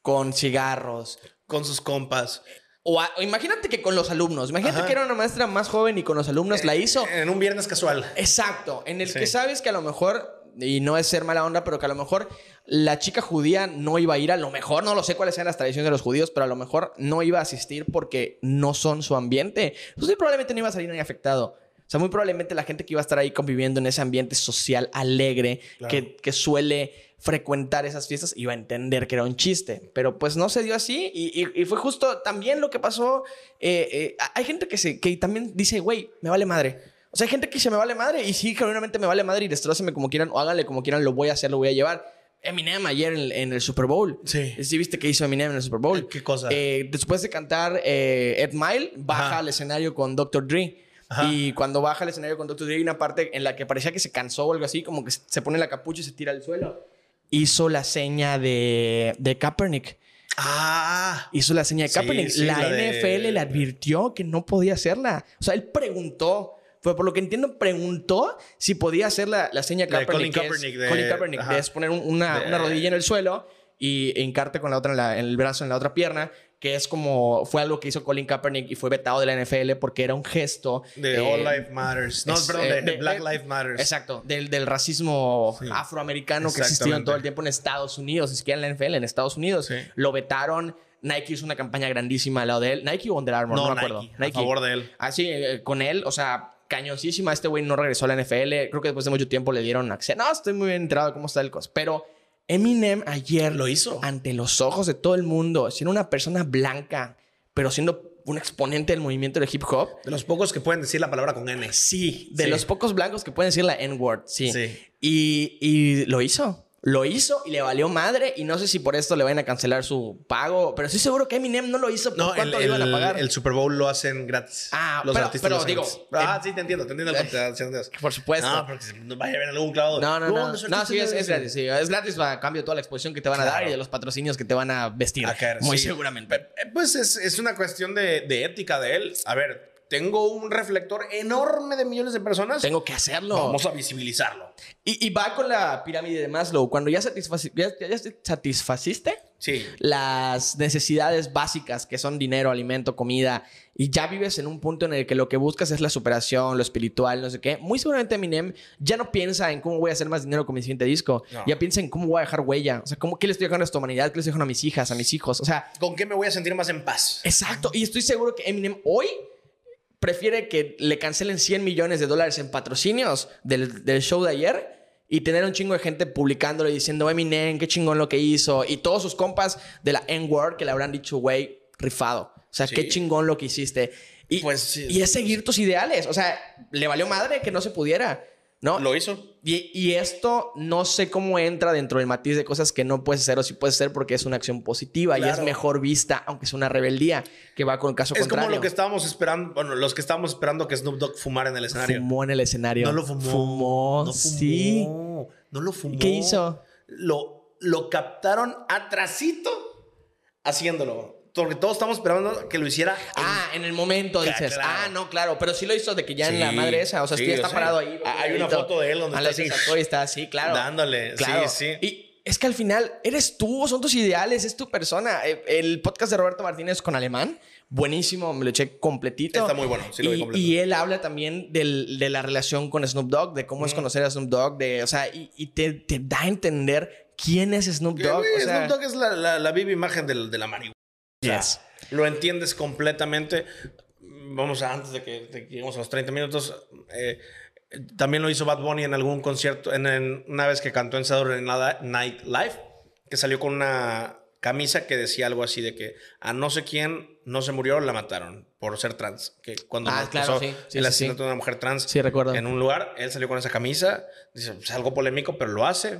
con cigarros, Con sus compas. o, a- o imagínate que con los alumnos, imagínate Ajá. que era una maestra más joven y con los alumnos la hizo. En un viernes casual. Exacto, en el Sí. que sabes que a lo mejor, y no es ser mala onda, pero que a lo mejor la chica judía no iba a ir, a lo mejor, no lo sé cuáles sean las tradiciones de los judíos, pero a lo mejor no iba a asistir porque no son su ambiente. Pues muy probablemente no iba a salir ni afectado. O sea, muy probablemente la gente que iba a estar ahí conviviendo en ese ambiente social alegre, Claro. que, que suele frecuentar esas fiestas, iba a entender que era un chiste. Pero pues no se dio así y, y- y fue justo también lo que pasó. eh, eh, hay gente que, se, que también dice, güey, me vale madre. O sea, hay gente que dice, me vale madre y sí, genuinamente me vale madre y destrócenme como quieran o háganle como quieran, lo voy a hacer, lo voy a llevar. Eminem ayer en, en el Super Bowl. Sí. ¿Sí viste que hizo Eminem en el Super Bowl? ¿Qué cosa? Eh, después de cantar eh, Ed Mile, baja Ajá. al escenario con Dr. Dre. Y cuando baja al escenario con Dr. Dre hay una parte en la que parecía que se cansó o algo así, como que se pone la capucha y se tira al suelo. Hizo la seña de, de Kaepernick. Ah. Hizo la seña de Sí, Kaepernick. sí, la, la de- NFL le advirtió que no podía hacerla. O sea, él preguntó. Fue por lo que entiendo, preguntó si podía hacer la, la seña La de Kaepernick. Colin que es- Kaepernick, de- Colin Kaepernick, ajá. es poner un- una, De- una rodilla en el suelo y e hincarte con la otra en, la- en el brazo, en la otra pierna, que es como, fue algo que hizo Colin Kaepernick y fue vetado de la NFL porque era un gesto. De eh, All Life Matters. No, es, perdón, eh, de, de de- Black Lives Matters. Exacto, del, del racismo Sí. afroamericano que existió en todo el tiempo en Estados Unidos, ni siquiera en la NFL, en Estados Unidos. Sí. Lo vetaron. Nike hizo una campaña grandísima al lado de él. Nike o Under Armour, no, No, me acuerdo. Nike, a favor de él. Así, eh, con él, o sea, cañosísima. Este güey no regresó a la NFL. Creo que después de mucho tiempo le dieron acceso. No, estoy muy bien enterado de cómo está el cos. Pero Eminem ayer Lo hizo. ante los ojos de todo el mundo, siendo una persona blanca, pero siendo un exponente del movimiento de hip hop. De los pocos que pueden decir la palabra con N. Sí, de Sí. los pocos blancos que pueden decir la N-word, sí. Sí. Y, y lo hizo. Lo hizo y le valió madre. Y no sé si por esto le van a cancelar su pago. Pero estoy seguro que Eminem no lo hizo. ¿Por No, el, le iban a pagar? el Super Bowl lo hacen gratis. Ah, los pero- artistas pero digo. Ah, eh, sí, te entiendo, te entiendo que te estás diciendo. Por supuesto. No, porque no vaya a haber algún clavado. No, no, no. No, sí, es, gratis. Sí. Es gratis a cambio de toda la exposición que te van a dar y de los patrocinios que te van a vestir. A caer, Muy sí. seguramente. Eh, Pues es, es una cuestión de, de ética de él. A ver, tengo un reflector enorme de millones de personas. Tengo que hacerlo. Vamos a visibilizarlo. Y, y va con la pirámide de Maslow. Cuando ya, satisfaci- ya, ya- satisfaciste Sí. las necesidades básicas que son dinero, alimento, comida, y ya vives en un punto en el que lo que buscas es la superación, lo espiritual, no sé qué, muy seguramente Eminem ya no piensa en cómo voy a hacer más dinero con mi siguiente disco, No. ya piensa en cómo voy a dejar huella, o sea, cómo, qué le estoy dejando a esta humanidad, qué le estoy dejando a mis hijas, a mis hijos, o sea, ¿Con qué me voy a sentir más en paz? exacto, y estoy seguro que Eminem hoy prefiere que le cancelen 100 millones de dólares en patrocinios del, del show de ayer y tener un chingo de gente publicándolo y diciendo, Eminem, qué chingón lo que hizo. Y todos sus compas de la N-Word que le habrán dicho, güey, rifado. O sea, Sí. qué chingón lo que hiciste. Y, Pues sí. y es seguir tus ideales. O sea, le valió madre que no se pudiera. ¿No? Lo hizo. Y, y esto no sé cómo entra dentro del matiz de cosas que no puedes hacer o sí puedes hacer porque es una acción positiva y es mejor vista, aunque es una rebeldía que va con el caso Es contrario. como lo que estábamos esperando, bueno, los que estábamos esperando que Snoop Dogg fumara en el escenario. Fumó en el escenario. No lo fumó. Fumó, No fumó. sí. No lo fumó. ¿Qué hizo? Lo, lo captaron atrasito haciéndolo. Porque todos estamos esperando que lo hiciera. en- Ah, en el momento dices. claro. Ah, no, claro. Pero sí lo hizo de que ya en la madre esa. O sea, sí, está o sea, parado ahí. hay una foto de él donde está así. y está así, claro. Dándole, sí, Claro. sí. Y es que al final eres tú, son tus ideales, es tu persona. Eh, El podcast de Roberto Martínez con Alemán, buenísimo, me lo eché completito. Está muy bueno, sí lo vi completo. y él habla también del- de la relación con Snoop Dogg, de cómo es conocer a Snoop Dogg, de, o sea, y, y te, te da a entender quién es Snoop Dogg. güey, o sea, Snoop Dogg es la, la, la viva imagen del- de la marihuana. Sea, Yes. Lo entiendes completamente. Vamos a, antes de que, de que lleguemos a los 30 minutos. eh, también lo hizo Bad Bunny en algún concierto, en, en- una vez que cantó en Saturday Night Live, que salió con una camisa que decía algo así de que a no sé quién no se murió, la mataron por ser trans. Que cuando Ah, claro, sí, sí, el asesinato sí. de una mujer trans Sí, recuerdo. en un lugar, él salió con esa camisa. Dice, es algo polémico, pero lo hace.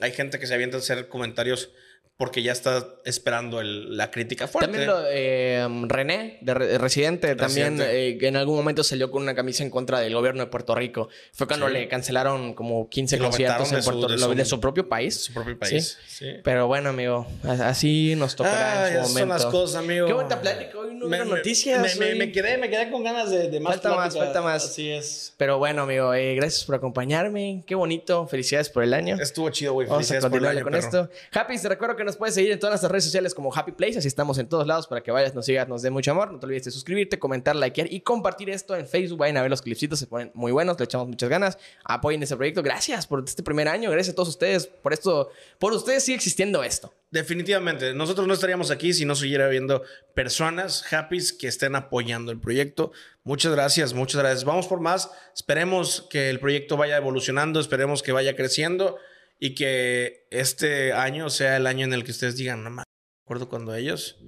Hay gente que se avienta a hacer comentarios porque ya está esperando el- la crítica fuerte. También lo, eh, René, de Re- Residente, también Residente. eh, en algún momento salió con una camisa en contra del gobierno de Puerto Rico. Fue cuando Sí. le cancelaron como 15 Y lo conciertos en su- Puerto de lo- de, su- su propio país. su propio país. Sí. Sí. Pero bueno, amigo, así nos tocará Ay, en su momento. son las cosas, amigo. Qué bonita plática. Hoy no Me- hubo noticias. Me, me- me quedé, me quedé con ganas de, de más Falta más, plática. falta más. Así es. Pero bueno, amigo, eh, gracias por acompañarme. Qué bonito. Felicidades por el año. Estuvo chido, güey. Vamos a Felicidades por el continuarle año, con perro. esto. Happy, te recuerdo que nos puedes seguir en todas nuestras redes sociales como Happy Place. Así estamos en todos lados para que vayas, nos sigas, nos dé mucho amor. No te olvides de suscribirte, comentar, likear y compartir esto en Facebook. Vayan a ver los clipsitos, se ponen muy buenos, le echamos muchas ganas. Apoyen este proyecto. Gracias por este primer año. Gracias a todos ustedes por esto. Por ustedes sigue existiendo esto. Definitivamente. Nosotros no estaríamos aquí si no siguiera habiendo personas happy que estén apoyando el proyecto. Muchas gracias, muchas gracias. Vamos por más. Esperemos que el proyecto vaya evolucionando, esperemos que vaya creciendo y que este año sea el año en el que ustedes digan, no más, acuerdo cuando ellos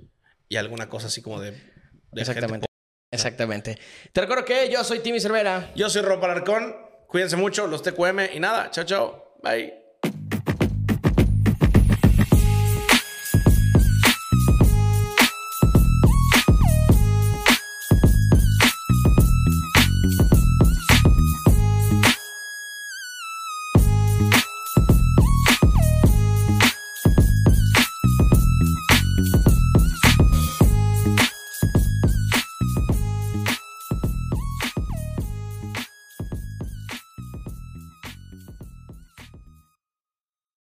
y alguna cosa así como de... de Exactamente. Exactamente. Te recuerdo que yo soy Timmy Cervera. Yo soy Ropa Alarcón. Cuídense mucho, los TQM y nada. Chao, chao. Bye.